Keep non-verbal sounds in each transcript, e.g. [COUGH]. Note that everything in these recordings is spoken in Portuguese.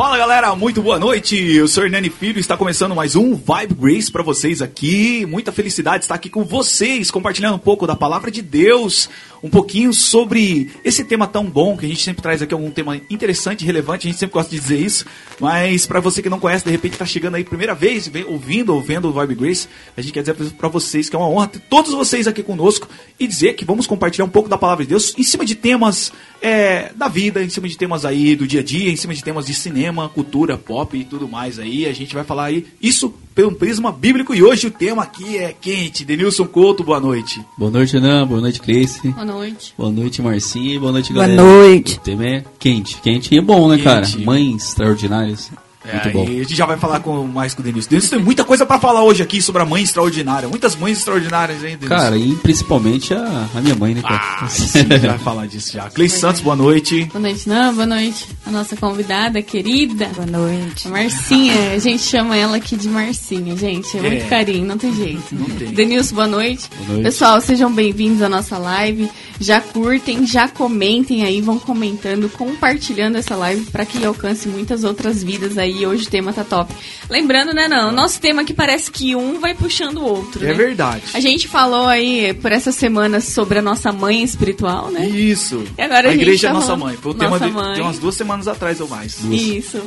Fala galera, muito boa noite. Eu sou Hernani Filho está começando mais um Vibe Grace para vocês aqui. Muita felicidade estar aqui com vocês, compartilhando um pouco da palavra de Deus, um pouquinho sobre esse tema tão bom que a gente sempre traz aqui algum tema interessante, relevante. A gente sempre gosta de dizer isso, mas para você que não conhece, de repente está chegando aí primeira vez, vem, ouvindo ou vendo o Vibe Grace, a gente quer dizer para vocês que é uma honra ter todos vocês aqui conosco e dizer que vamos compartilhar um pouco da palavra de Deus em cima de temas é, da vida, em cima de temas aí do dia a dia, em cima de temas de cinema, cultura, pop e tudo mais aí. A gente vai falar aí isso pelo prisma bíblico e hoje o tema aqui é quente. Denilson Couto, boa noite. Boa noite, Renan. Boa noite, Cleice. Boa noite. Boa noite, Marcinha. Boa noite, Boa galera. noite. O tema é quente. Quente é bom, né, Quente. cara? Mães extraordinárias. É, Muito bom. e a gente já vai falar com, mais com o Denilson. Denilson tem muita coisa pra falar hoje aqui sobre a mãe extraordinária. Muitas mães extraordinárias, hein, Denilson? Cara, e principalmente a, a minha mãe, né, cara? Ah, sim, a gente vai falar disso já. Cleice Santos, boa noite. Boa noite, não, boa noite. A nossa convidada querida, Boa noite. a Marcinha. A gente chama ela aqui de Marcinha, gente. É muito É. carinho, não tem jeito. Não tem. Denilson, boa noite. Boa noite. Pessoal, sejam bem-vindos à nossa live. Já curtem, já comentem aí, vão comentando, compartilhando essa live para que alcance muitas outras vidas aí. Hoje o tema tá top. Lembrando, né, não? Nosso tema aqui parece que um vai puxando o outro, É né? verdade. A gente falou aí por essa semana sobre a nossa mãe espiritual, né? Isso. E agora a a igreja é tá nossa mãe. Foi o tema Nossa de, mãe. de umas duas semanas atrás ou mais. Isso.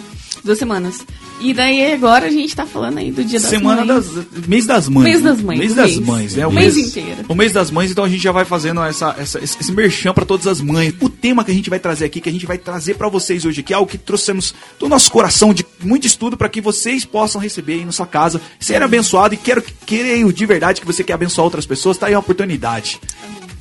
Duas semanas. E daí agora a gente tá falando aí do dia das Semana mães. das. Mês das mães. Mês né? das mães, Mês o das mês. mães, né? O mês inteiro. O mês das mães, então a gente já vai fazendo essa, essa, esse merchan pra todas as mães. O tema que a gente vai trazer aqui, que a gente vai trazer pra vocês hoje aqui, é algo que trouxemos do nosso coração de muito estudo pra que vocês possam receber aí na sua casa, ser abençoado e quero que creio de verdade que você quer abençoar outras pessoas, tá aí a oportunidade.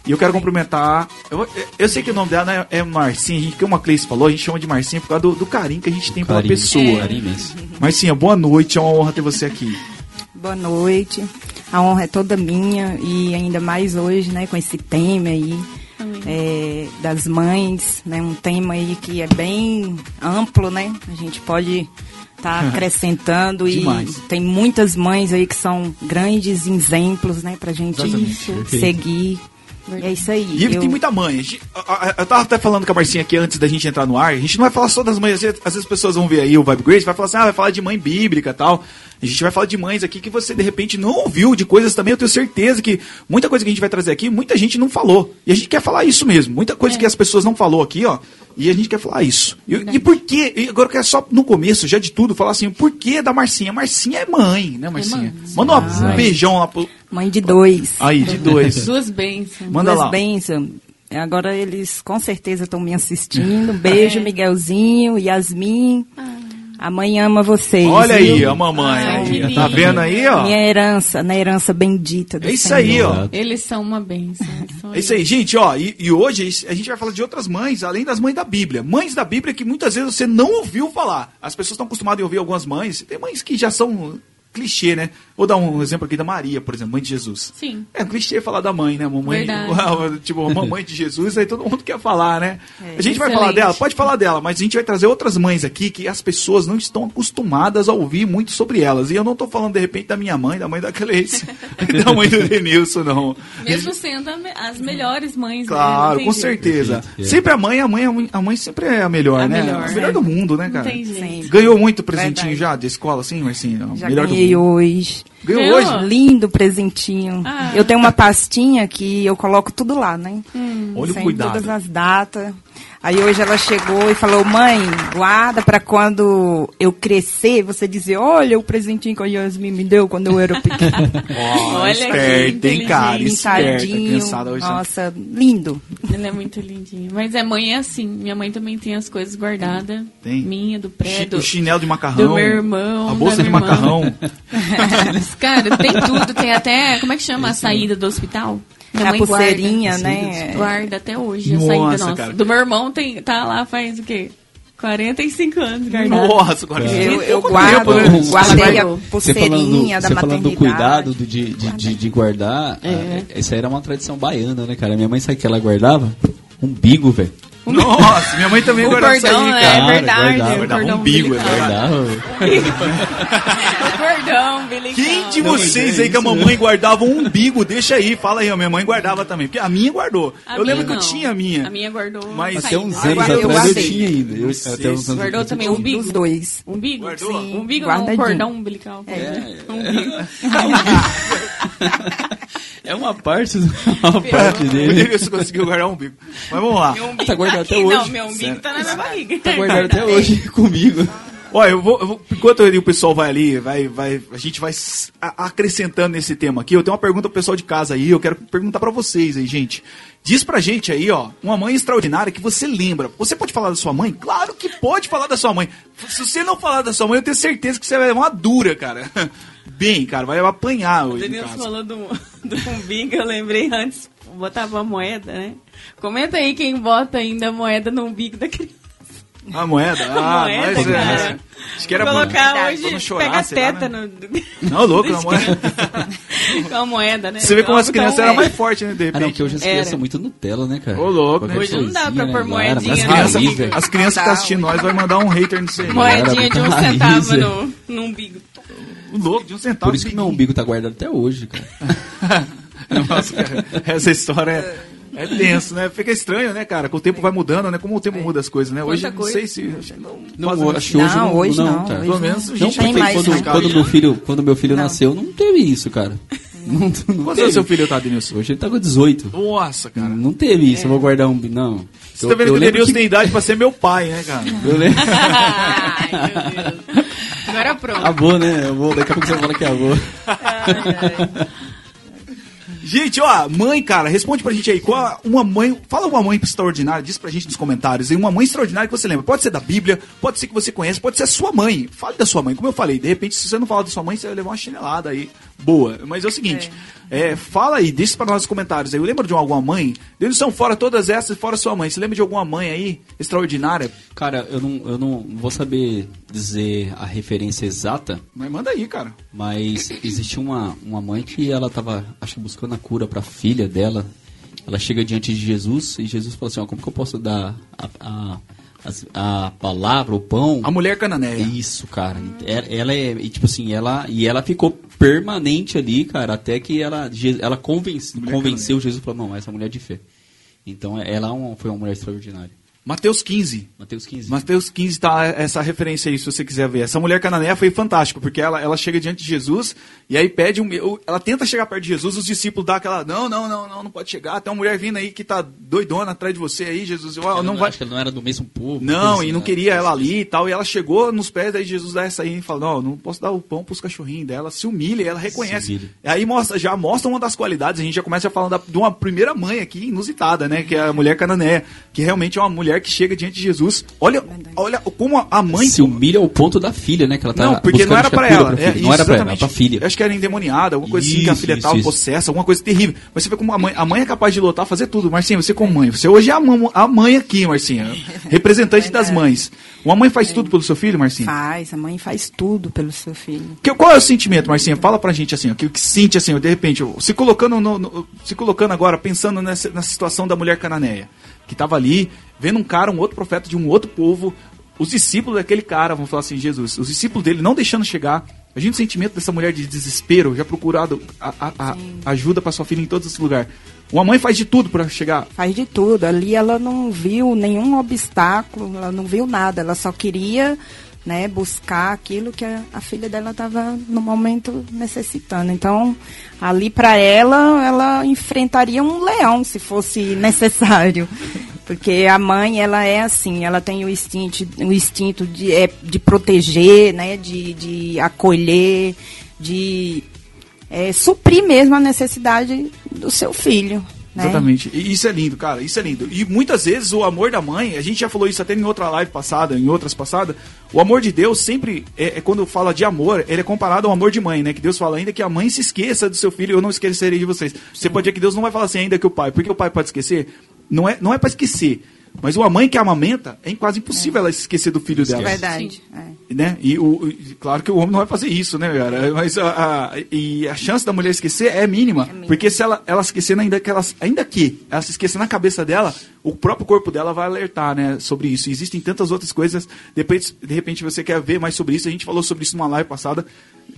E eu quero cumprimentar. Eu, eu sei que o nome dela né, é Marcinha, a gente, que uma Cleice falou, a gente chama de Marcinha por causa do, do carinho que a gente tem pela Carinho. pessoa. Carinho imenso. Marcinha, boa noite, é uma honra ter você aqui. Boa noite. A honra é toda minha e ainda mais hoje, né, com esse tema aí é, das mães, né, um tema aí que é bem amplo, né? A gente pode estar [LAUGHS] acrescentando e Demais. tem muitas mães aí que são grandes exemplos, né, pra gente Exatamente. seguir. É isso aí. E Eu- tem muita mãe. Eu tava até falando com a Marcinha aqui antes da gente entrar no ar. A gente não vai falar só das mães. Às vezes, as pessoas vão ver aí o Vibe Grace vai falar assim: ah, vai falar de mãe bíblica e tal. A gente vai falar de mães aqui que você de repente não ouviu, de coisas também. Eu tenho certeza que muita coisa que a gente vai trazer aqui, muita gente não falou. E a gente quer falar isso mesmo. Muita coisa que as pessoas não falou aqui, ó. E a gente quer falar isso. E, e por quê? E agora eu quero só no começo, já de tudo, falar assim: por que da Marcinha? Marcinha é mãe, né, Marcinha? mãe. Manda um beijão lá pro. Mãe de dois. Aí, de dois. [LAUGHS] Duas bênçãos. Manda Duas lá. bênçãos. Agora eles com certeza estão me assistindo. Um beijo, Miguelzinho, Yasmin. A mãe ama vocês. Olha aí, viu? a mamãe. Ai, aí, tá vendo aí, ó? Minha herança, na herança bendita do É isso Senhor. aí, ó. Eles são uma bênção. são É isso aí, gente, ó. E, e hoje a gente vai falar de outras mães, além das mães da Bíblia. Mães da Bíblia que muitas vezes você não ouviu falar. As pessoas estão acostumadas a ouvir algumas mães. Tem mães que já são clichê, né? Vou dar um exemplo aqui da Maria, por exemplo, mãe de Jesus. Sim. É um clichê falar da mãe, né? Mamãe, Verdade. [LAUGHS] tipo, mamãe de Jesus, aí todo mundo quer falar, né? É, a gente vai excelente. falar dela, pode falar dela, mas a gente vai trazer outras mães aqui que as pessoas não estão acostumadas a ouvir muito sobre elas. E eu não tô falando, de repente, da minha mãe, da mãe da Cleice, [LAUGHS] da mãe do Denilson, não. Mesmo sendo as melhores mães, né? Claro, tem com jeito. certeza. Perfeito, é. Sempre a mãe, a mãe, a mãe, a mãe sempre é a melhor, A né? melhor, a melhor é. do mundo, né, Não cara? tem jeito. Sim. Ganhou muito presentinho Verdade. já de escola, assim, Marcinho? Já melhor do ganhei hoje. Ganhou hoje? Lindo presentinho. Ah. Eu tenho uma pastinha que eu coloco tudo lá, né? Olha o cuidado. todas as datas. Aí hoje ela chegou e falou, mãe, guarda pra quando eu crescer, você dizer, olha o presentinho que a Yasmin me deu quando eu era pequena. [LAUGHS] Olha que esperta, hein, cara? Esperta, hoje. tá- Nossa, lindo. Ele é muito lindinho. Mas a mãe é assim. Minha mãe também tem as coisas guardadas. Tem? Minha, do prédio. O chinelo de macarrão. do meu irmão, A bolsa da de irmã. macarrão. [LAUGHS] Cara, tem tudo. Tem até. Como é que chama a saída do hospital? Minha a mãe pulseirinha, guarda. né? Guarda até hoje Nossa, a saída nossa. cara. Do meu irmão tem, tá lá faz o quê? 45 anos guardado. Nossa, agora Eu, eu guardo, tempo, né? guardei a Você Você falando, pulseirinha da você falando maternidade. do cuidado do- de, de, de, de guardar, É. ah, essa aí era uma tradição baiana, né, cara? Minha mãe sabe o que ela guardava? Umbigo, velho. Nossa, minha mãe também guardava isso cordão, aí, né? cara. É verdade. guardava, o guardava cordão umbigo, é verdade. [LAUGHS] Umbilical. Quem de Não, vocês é aí que a mamãe guardava um umbigo? Deixa aí, fala aí, a minha mãe guardava também. Porque a minha guardou. A eu lembro minha que eu não. tinha a minha. A minha guardou. Mas Até uns anos eu atrás eu guardei. tinha ainda. Eu, até uns anos Guardou eu também umbigo? Dos dois. Umbigo? Guardou? Sim. Umbigo não, um Guardadinho. cordão umbilical. É, Umbigo. [LAUGHS] É uma parte, [LAUGHS] uma parte dele. Denilson conseguiu guardar um umbigo. Mas vamos lá. Meu umbigo Tá guardado até hoje. Não, meu umbigo tá na minha barriga. Tá guardado até hoje [LAUGHS] comigo. Olha, eu vou, eu vou- enquanto o pessoal vai ali, vai, vai, a gente vai acrescentando nesse tema aqui. Eu tenho uma pergunta pro pessoal de casa aí, eu quero perguntar pra vocês aí, gente. Diz pra gente aí, ó, uma mãe extraordinária que você lembra. Você pode falar da sua mãe? Claro que pode falar da sua mãe. Se você não falar da sua mãe, eu tenho certeza que você vai levar uma dura, cara. [LAUGHS] Bem, cara, vai apanhar O hoje em Denilson falou do, [LAUGHS] do umbigo, eu lembrei antes, botava moeda, né? Comenta aí quem bota ainda a moeda no umbigo da criança. A moeda? [LAUGHS] Ah, moeda, mas é. cara. Acho que era Colocar hoje, chorar, pega a sei lá, teta né? no... [LAUGHS] Não, louco, a moeda. [LAUGHS] Com a moeda, né? Você vê como as Óbvio que crianças é eram é. mais fortes, né? De Ah, repente. não, que hoje as crianças são muito Nutella, né, cara? Ô, louco, né? Hoje não dá pra pôr né? moedinha Mas no Criança- raiz, umbigo. velho. as crianças que Tá, assistem nós vai mandar um hater nisso aí. Moedinha de um muito centavo no, no umbigo. Louco, de um centavo. Por isso que meu umbigo tá guardado até hoje, cara. Nossa, cara, essa história é, é tenso, né? Fica estranho, né, cara? Com o tempo vai mudando, né? Como o tempo muda as coisas, né? Hoje, não coisa. sei se... que Não, Não, acho que hoje Não, não, hoje não, não, cara. hoje Pelo menos a Não, gente tem mais, quando, quando meu filho, quando meu filho Não. nasceu, não teve isso, cara. Não, não Quantos teve. anos seu filho tá, Denilson? Hoje ele tá com 18. Nossa, cara. Não teve isso, eu vou guardar um... Não. Você tá vendo que o Denilson tem idade pra ser meu pai, né, cara? [LAUGHS] Eu lembro... Ai, meu Deus. Agora pronto. Avô, né? Avô, daqui a pouco você fala que é avô. Gente, ó, mãe, cara, responde pra gente aí. Qual uma mãe. Fala uma mãe extraordinária, diz pra gente nos comentários. E uma mãe extraordinária que você lembra. Pode ser da Bíblia, pode ser que você conhece, pode ser a sua mãe. Fale da sua mãe. Como eu falei, de repente, se você não falar da sua mãe, você vai levar uma chinelada aí. Boa. Mas é o seguinte. é, fala aí, deixa pra nós nos comentários aí. Eu lembro de alguma mãe. Eles são fora todas essas, fora sua mãe. Você lembra de alguma mãe aí extraordinária? Cara, eu não, eu não vou saber dizer a referência exata, Mas manda aí, cara. mas existe uma, uma mãe que ela tava, acho que buscando a cura pra filha dela. Ela chega diante de Jesus e Jesus fala assim, ó, como que eu posso dar a, a, a palavra, o pão? A mulher cananeia. Isso, cara. Ela, ela é, tipo assim, ela e ela ficou permanente ali, cara, até que ela ela convence, convenceu Jesus falou, não, essa mulher é de fé. Então ela é foi uma mulher extraordinária. Mateus 15. Mateus 15. Mateus 15 tá essa referência aí, se você quiser ver. Essa mulher cananeia foi fantástico, porque ela, ela chega diante de Jesus e aí pede um. Ela tenta chegar perto de Jesus, os discípulos dão aquela. Não, não, não, não, não pode chegar. Tem uma mulher vindo aí que tá doidona atrás de você aí, Jesus. Ó, Ela não vai. Acho que ela não era do mesmo povo. Não, assim, e não né? queria ela ali e tal. E ela chegou nos pés, daí Jesus dá essa aí e fala: Não, não posso dar o pão pros cachorrinhos dela. Se humilha, e ela reconhece. Humilha. Aí mostra, já mostra uma das qualidades. A gente já começa falando da- de uma primeira mãe aqui, inusitada, né? Que é a mulher canané. Que realmente é uma mulher que chega diante de Jesus. Olha, olha como a- mãe. se humilha ao ponto da filha, né? Que ela tá Não, porque não era pra cura ela. filha. É, não isso, era pra ela, era exatamente. pra filha. Eu acho que era endemoniada, alguma coisa assim, que a Isso, filha isso, tava isso. possessa, alguma coisa terrível. Mas você vê como a mãe, a mãe é capaz de lutar, fazer tudo. Marcinha, você como mãe. Você hoje é a, a mãe aqui, Marcinha. [LAUGHS] Representante das mães. Uma mãe faz tudo pelo seu filho, Marcinha? Faz, a mãe faz tudo pelo seu filho. Que- qual é o sentimento, Marcinha? Fala pra gente assim, o que, que sente assim, ó, de repente, se colocando no- no- se colocando agora, pensando nessa, nessa situação da mulher cananeia, que tava ali, vendo um cara, um outro profeta de um outro povo, os discípulos daquele cara, vamos falar assim, Jesus, os discípulos dele não deixando chegar. Imagina o sentimento dessa mulher de desespero, já procurado a- a- a- ajuda pra sua filha em todos os lugares. Uma mãe faz de tudo pra chegar. Faz de tudo. Ali ela não viu nenhum obstáculo, ela não viu nada. Ela só queria né, buscar aquilo que a, a filha dela estava no momento necessitando. Então, ali para ela, ela enfrentaria um leão se fosse necessário. Porque a mãe, ela é assim, ela tem o instinto, o instinto de, é, de proteger, né, de, de acolher, de é, suprir mesmo a necessidade do seu filho. Né? Exatamente. E isso é lindo, cara. Isso é lindo. E muitas vezes o amor da mãe, a gente já falou isso até em outra live passada, em outras passadas. O amor de Deus sempre, é, é quando fala de amor, ele é comparado ao amor de mãe, né? Que Deus fala ainda que a mãe se esqueça do seu filho, eu não esquecerei de vocês. Você pode dizer que Deus não vai falar assim ainda que o pai, porque o pai pode esquecer. Não é, não é para esquecer. Mas uma mãe que amamenta, é quase impossível ela se esquecer do filho dela. É verdade. É. Né? E o, e claro que o homem não vai fazer isso, né, cara? Mas a, a- e a chance da mulher esquecer é mínima, mínima. porque se ela, ela esquecer, ainda que, ela, ainda que ela se esquecer na cabeça dela, o próprio corpo dela vai alertar, né, sobre isso. E existem tantas outras coisas, depois, de repente você quer ver mais sobre isso, a gente falou sobre isso numa live passada,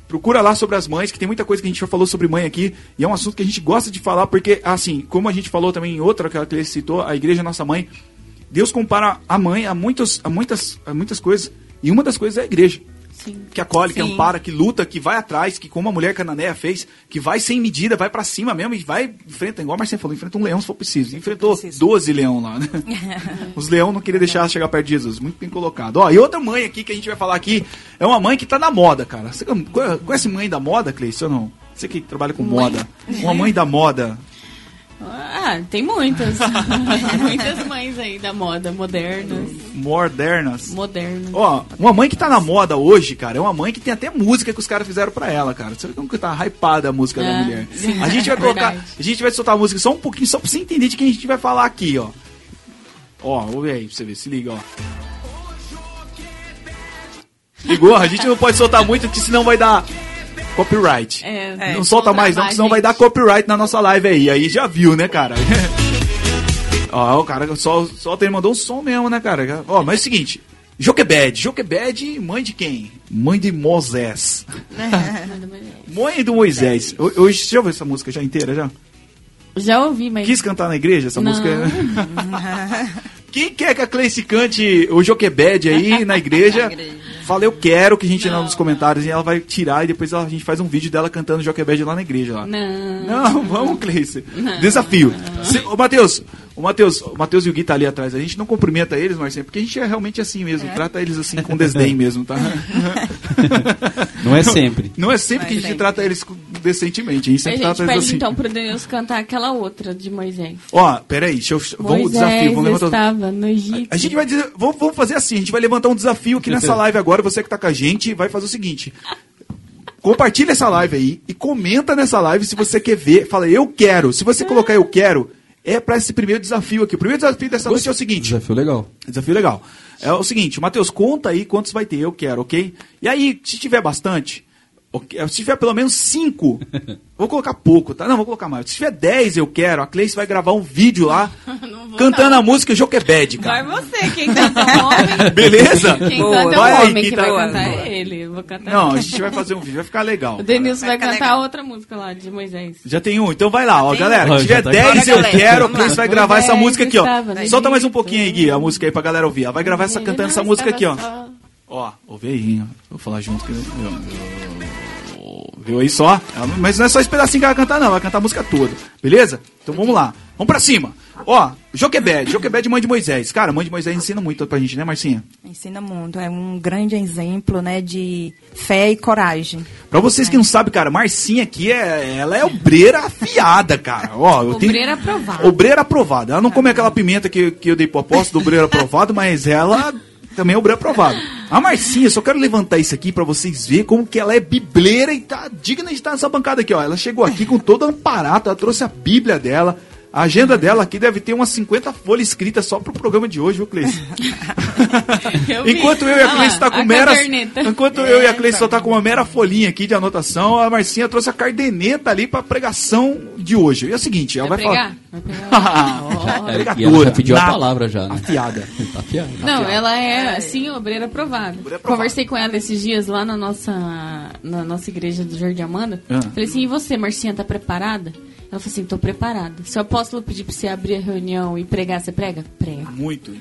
Procura lá sobre as mães, que tem muita coisa que a gente já falou sobre mãe aqui. E é um assunto que a gente gosta de falar, porque, assim, como a gente falou também em outra que ele citou, a igreja é nossa mãe. Deus compara a mãe a, muitos, a, muitas, a muitas coisas. E uma das coisas é a igreja. Sim. Que acolhe, que Sim. ampara, que luta, que vai atrás, que como a mulher cananeia fez, que vai sem medida, vai pra cima mesmo e vai, enfrenta, igual a Marcinha falou, enfrenta um leão se for preciso. Enfrentou preciso. 12 leão lá, né? [LAUGHS] Os leão não queriam deixar chegar perto de Jesus. Muito bem colocado. Ó, e outra mãe aqui que a gente vai falar aqui é uma mãe que tá na moda, cara. Você conhece mãe da moda, Cleice, ou não? Você que trabalha com moda. Uma mãe da moda. Ah, tem muitas. [LAUGHS] [LAUGHS] muitas mães aí da moda, modernas. Modernas. Modernas. Ó, uma mãe que tá na moda hoje, cara, é uma mãe que tem até música que os caras fizeram pra ela, cara. Você vê como que tá hypada a música da É, mulher. sim. [LAUGHS] A gente vai colocar, Verdade. a gente vai soltar a música só um pouquinho, só pra você entender de quem a gente vai falar aqui, ó. Ó, vou ver aí pra você ver, se liga, ó. Ligou? A gente não pode soltar muito, porque senão vai dar copyright. É, não solta vão mais não, porque senão vai dar copyright na nossa live aí. Aí já viu, né, cara? [LAUGHS] Ó, o cara só, só ele mandou um som mesmo, né, cara? Ó, mas é o seguinte. Joquebed. Joquebed, mãe de quem? Mãe de Moisés. [LAUGHS] mãe do Moisés. Ho- Hoje, você já ouviu essa música já inteira, já? Já ouvi, mas. Quis cantar na igreja essa Não. música? [LAUGHS] Quem quer que a Cleice cante o Joquebed aí na igreja? Fala, eu quero que a gente lá nos comentários e ela vai tirar e depois ela- a gente faz um vídeo dela cantando Joquebed lá na igreja. Lá. Não. Não, [LAUGHS] vamos, Cleice. Desafio. Se, ô, Matheus, o Matheus, o Matheus e o Gui tá ali atrás. A gente não cumprimenta eles, Marcinho, porque a gente é realmente assim mesmo. Trata eles assim com desdém [LAUGHS] mesmo, tá? Não é sempre. Não é sempre Não é que a gente sempre. trata eles decentemente. A gente A sempre gente trata pede eles assim. então pro Deus cantar aquela outra de Moisés. Ó, peraí, deixa eu. Vamos desafio, vamos levantar. estava no Egito. A gente vai dizer, vamos, vamos fazer assim, a gente vai levantar um desafio aqui nessa [LAUGHS] live agora, você que tá com a gente, vai fazer o seguinte. Compartilha essa live aí e comenta nessa live se você quer ver. Fala, eu quero. Se você colocar eu quero, é pra esse primeiro desafio aqui. O primeiro desafio dessa noite é o seguinte. Desafio legal. Desafio legal. É o seguinte, Matheus, conta aí quantos vai ter, eu quero, ok? E aí, se tiver bastante, se tiver pelo menos cinco, [LAUGHS] vou colocar pouco, tá? Não, vou colocar mais. Se tiver dez, eu quero, a Cleice vai gravar um vídeo lá, [LAUGHS] cantando a música Joquebed, Vai cara. você, quem canta é um homem. [LAUGHS] Beleza? Quem Boa. canta é Vai um aí, homem quem que tá- vai cantar Boa. é ele. Eu vou cantar. Não, a gente vai fazer um vídeo, vai ficar legal. O Denilson vai Vai cantar legal. outra música lá de Moisés. Já tem um, então vai lá, ó, tem galera. um. Se tiver tá 10 Bora, eu galera. quero, a Cleice vai gravar essa música aqui, ó. Solta mais um pouquinho aí, Gui, a música aí pra galera ouvir. Ela vai gravar essa, cantando essa Não música aqui, ó. Ó, ouve aí, ó. Vou falar junto. Que... Viu aí só? Mas não é só esse pedacinho que ela vai cantar, não. Ela vai cantar a música toda. Beleza? Então vamos lá. Vamos pra cima. Ó, Joquebed. Joquebed, mãe de Moisés. Cara, mãe de Moisés ensina muito pra gente, né, Marcinha? Ensina muito. É um grande exemplo, né, de fé e coragem. Pra vocês que não sabem, cara, Marcinha aqui, é, ela é obreira afiada, cara. Ó, eu tenho- Obreira aprovada. Obreira aprovada. Ela não come aquela pimenta que, que eu dei pro apóstolo do obreiro aprovado, mas ela também é obreira aprovada. A Marcinha, só quero levantar isso aqui pra vocês verem como que ela é bibleira e tá digna de estar nessa bancada aqui, ó. Ela chegou aqui com todo aparato, ela trouxe a Bíblia dela. A agenda dela aqui deve ter umas 50 folhas escritas só pro programa de hoje, viu, Cleice? [LAUGHS] Eu. Enquanto eu e a Ah Cleice lá, tá com a caderneta. Enquanto eu e a Cleice só tá com uma mera folhinha aqui de anotação, a Marcinha trouxe a cardeneta ali pra pregação de hoje. E é o seguinte, ela Vai vai, pregar? falar. Vai pregar? É, e ela já pediu a nada. palavra já, né? Afiada. Afiado. [LAUGHS] Não, ela é, assim, obreira aprovada. Obreira aprovada. Conversei com ela esses dias lá na nossa, na nossa igreja do Jardim Amanda. Ah. Falei assim, e você, Marcinha, tá preparada? Ela falou assim, tô preparada. Se o apóstolo pedir pra você abrir a reunião e pregar, você prega? Prega. Muito.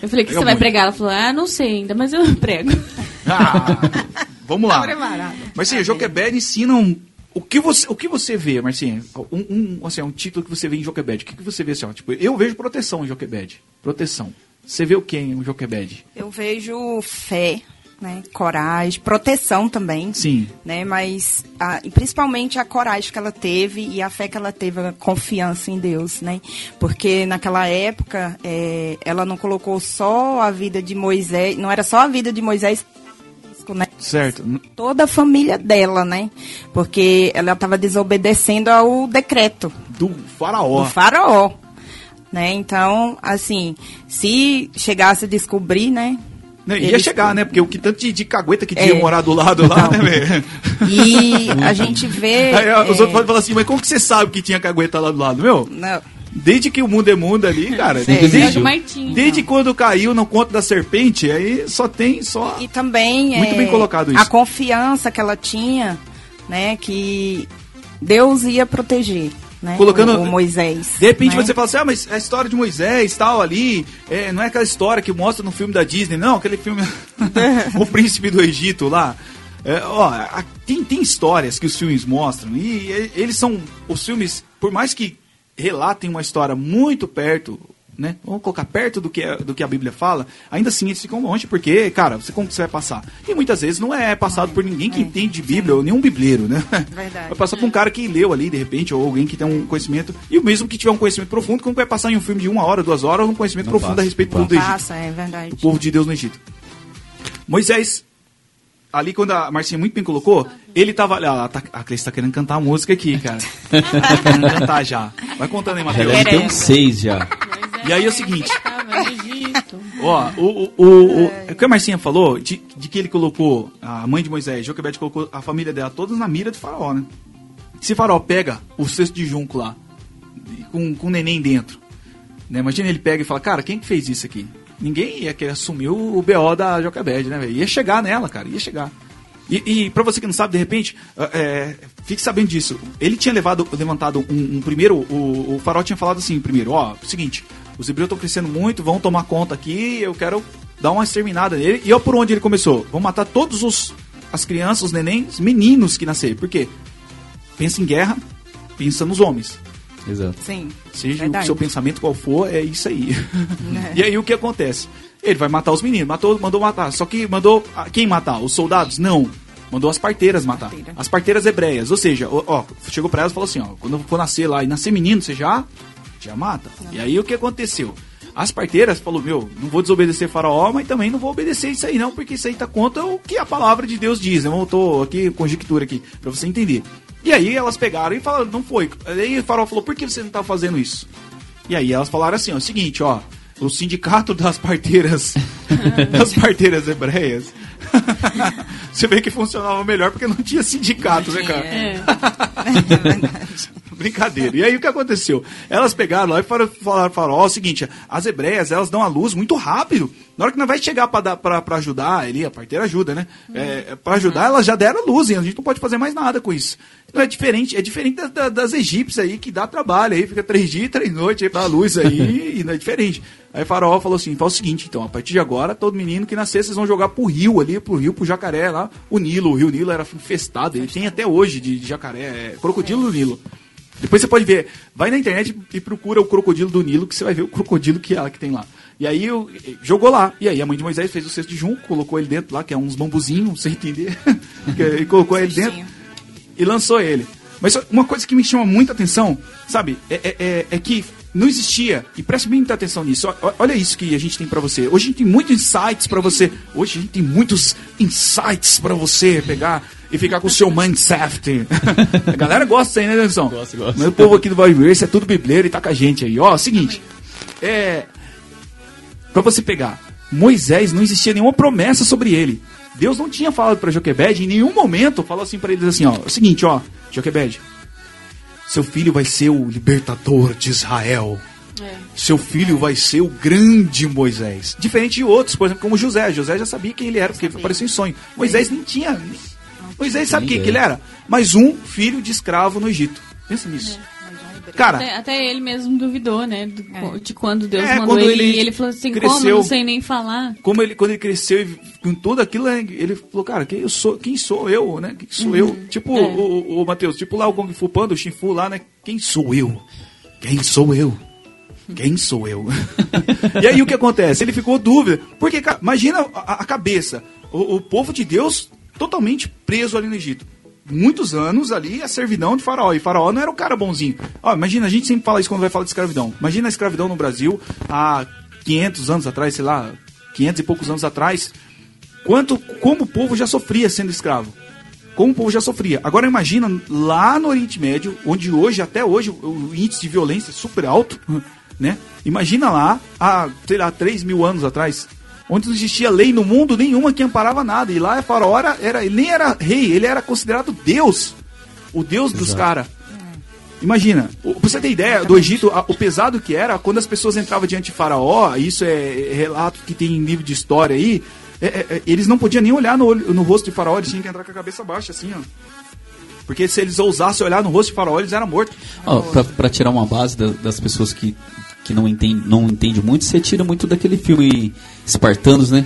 Eu falei, o que você vai muito. pregar? Ela falou, ah, não sei ainda, mas eu [LAUGHS] prego. Ah, vamos lá. preparada. Marcinha, Joquebed ensina um. O que, você, o que você vê, Marcinha? Um, um, assim, um título que você vê em Joquebed. O que, que você vê assim, ó? Tipo, eu vejo proteção em Joquebed. Proteção. Você vê o que em Joquebed? Eu vejo fé, né, coragem, proteção também. Sim. Né, mas a- principalmente a coragem que ela teve e a fé que ela teve, a confiança em Deus, né? Porque naquela época é, ela não colocou só a vida de Moisés, não era só a vida de Moisés, né? Certo. toda a família dela, né? Porque ela estava desobedecendo ao decreto Do faraó. do faraó, né? Então, assim, se chegasse a descobrir, né? Né, Ia eles- chegar, né? Porque o que tanto de, de cagueta que É. tinha morar do lado lá, Então. né, [LAUGHS] velho? E a gente vê. Aí ó, os é, outros podem falar assim, mas como que você sabe que tinha cagueta lá do lado? Meu, não, desde que o mundo é mundo ali, [LAUGHS] cara. É. Desde, Desde desde quando caiu no conto da serpente, aí só tem só. E também Muito é, bem colocado a isso. confiança que ela tinha né, que Deus ia proteger. Né, Colocando o, o Moisés. De repente né? você fala assim, ah, mas a história de Moisés tal ali, é, não é aquela história que mostra no filme da Disney, não, aquele filme [LAUGHS] [LAUGHS] O Príncipe do Egito lá. É, ó, a- tem, tem histórias que os filmes mostram e, e- eles são os filmes, por mais que relatem uma história muito perto, né? Vamos colocar perto do que, é- do que a Bíblia fala, ainda assim eles ficam longe, porque, cara, você como que você vai passar? E muitas vezes não é passado por ninguém que é, entende de Bíblia, ou nenhum bibleiro, né? Verdade. Vai passar por um cara que leu ali, de repente, ou alguém que tem um conhecimento, e o mesmo que tiver um conhecimento profundo, como vai passar em um filme de uma hora, duas horas, um conhecimento Não profundo passa, a respeito do não povo do Egito Passa, é verdade. o povo de Deus no Egito. Moisés, ali quando a Marcinha muito bem colocou, ele tava. Ela tá, a Cleice tá querendo cantar a música aqui, cara. tá querendo cantar já. Vai contando aí, Matheus. deve ter um seis já. E aí é o seguinte. [LAUGHS] No Egito. Ó, o, o, o, o, o que a Marcinha falou, de, de que ele colocou, a mãe de Moisés, Joquebede colocou a família dela todas na mira do faraó, né? Se faraó pega o cesto de junco lá, com, com o neném dentro, né? Imagina ele pega e fala, cara, quem que fez isso aqui? Ninguém ia querer assumir o, o BO da Joquebede, né, velho? Ia chegar nela, cara, ia chegar. E, e pra você que não sabe, de repente, é, fique sabendo disso. Ele tinha levado, levantado um, um primeiro, o, o faraó tinha falado assim, primeiro, ó, seguinte, os hebreus estão crescendo muito, vão tomar conta aqui, eu quero dar uma exterminada nele. E ó por onde ele começou? Vão matar todos os as crianças, os nenéns, meninos que nascerem. Por quê? Pensa em guerra, pensa nos homens. Exato. Sim. Seja verdade. o seu pensamento qual for, é isso aí. Né? [LAUGHS] E aí o que acontece? Ele vai matar os meninos, matou, mandou matar. Só que mandou ah, quem matar? Os soldados? Não. Mandou as parteiras matar. Parteira. As parteiras hebreias. Ou seja, ó, ó, chegou pra elas e falou assim: ó, quando for nascer lá e nascer menino, você já, já mata. E aí o que aconteceu? As parteiras falou, meu, não vou desobedecer faraó, mas também não vou obedecer isso aí não, porque isso aí tá contra o que a palavra de Deus diz. Eu tô aqui, conjectura aqui, pra você entender. E aí elas pegaram e falaram, não foi. Aí o faraó falou, por que você não tá fazendo isso? E aí elas falaram assim, ó, o seguinte, ó, o sindicato das parteiras, [LAUGHS] das parteiras hebreias, [LAUGHS] você vê que funcionava melhor porque não tinha sindicato, né, cara? É. É verdade. [LAUGHS] [LAUGHS] Brincadeira. E aí o que aconteceu? Elas pegaram lá e falaram, falaram, falaram ó, é o seguinte, as hebreias, elas dão a luz muito rápido. Na hora que nós vai chegar pra ajudar, ali, a parteira ajuda, né? É, pra ajudar, elas já deram a luz e a gente não pode fazer mais nada com isso. Então é diferente, é diferente da- da- das egípcias aí, que dá trabalho aí, fica três dias, três noites aí pra luz aí, [LAUGHS] e não é diferente. Aí Faraó falou assim, fala o seguinte, então, a partir de agora, todo menino que nascer, vocês vão jogar pro rio ali, pro rio, pro jacaré lá, o Nilo, o rio Nilo era infestado, ele tem até hoje de, de jacaré, é, crocodilo do Nilo. Depois você pode ver, vai na internet e procura o crocodilo do Nilo, que você vai ver o crocodilo que ela que tem lá. E aí eu, jogou lá. E aí a mãe de Moisés fez o cesto de junco, colocou ele dentro lá, que é uns bambuzinhos, [LAUGHS] sem entender. [LAUGHS] e colocou ele dentro e lançou ele. Mas uma coisa que me chama muita atenção, sabe, é, é- é- é que não existia, e preste muita atenção nisso, olha isso que a gente tem pra você. Hoje a gente tem muitos insights pra você, hoje a gente tem muitos insights pra você pegar e ficar com o seu mindset. [LAUGHS] a galera gosta aí, né, Anderson? Gosta, gosta. Mas o povo aqui do Vai Ver, é tudo bibleiro e tá com a gente aí. Ó, seguinte, é... Pra você pegar, Moisés não existia nenhuma promessa sobre ele. Deus não tinha falado pra Joquebed em nenhum momento, falou assim pra eles assim, ó, é o seguinte, ó, Joquebed, seu filho vai ser o libertador de Israel. É. Seu filho vai ser o grande Moisés. Diferente de outros, por exemplo, como José. José já sabia quem ele era, porque apareceu em sonho. Moisés nem tinha. Moisés sabe quem que ele era? Mais um filho de escravo no Egito. Pensa nisso. Cara, Até, até ele mesmo duvidou, né? do- De quando Deus É, mandou quando ele. ele E ele falou assim: como? cresceu. Eu não sei nem falar. como ele quando ele cresceu e com tudo aquilo né, ele falou cara quem eu sou quem sou eu né quem sou eu tipo É. o, o, o Matheus tipo lá o Kung Fu Panda o Shin Fu lá né quem sou eu quem sou eu quem sou eu [LAUGHS] e aí o que acontece ele ficou dúvida porque cara, imagina a, a cabeça o, o povo de Deus totalmente preso ali no Egito muitos anos ali a servidão de Faraó. E Faraó não era o cara bonzinho. Ó, imagina, a gente sempre fala isso quando vai falar de escravidão. Imagina a escravidão no Brasil há 500 anos atrás, sei lá, 500 e poucos anos atrás. Quanto, como o povo já sofria sendo escravo. Como o povo já sofria. Agora imagina lá no Oriente Médio, onde hoje, até hoje, o índice de violência é super alto, [LAUGHS] né? Imagina lá, há, sei lá, 3 mil anos atrás, onde não existia lei no mundo nenhuma que amparava nada. E lá Faraó era, era, ele nem era rei, ele era considerado Deus. O Deus dos caras. Imagina, pra você ter ideia do Egito, a- o pesado que era, quando as pessoas entravam diante de Faraó, isso é, é relato que tem em livro de história aí, é- é- é, eles não podiam nem olhar no, olho- no rosto de Faraó, eles tinham que entrar com a cabeça baixa, assim, ó. Porque se eles ousassem olhar no rosto de faraó, eles eram mortos. Ó, pra, pra tirar uma base da- das pessoas que, que não entendem não entende muito, você tira muito daquele filme Espartanos, né?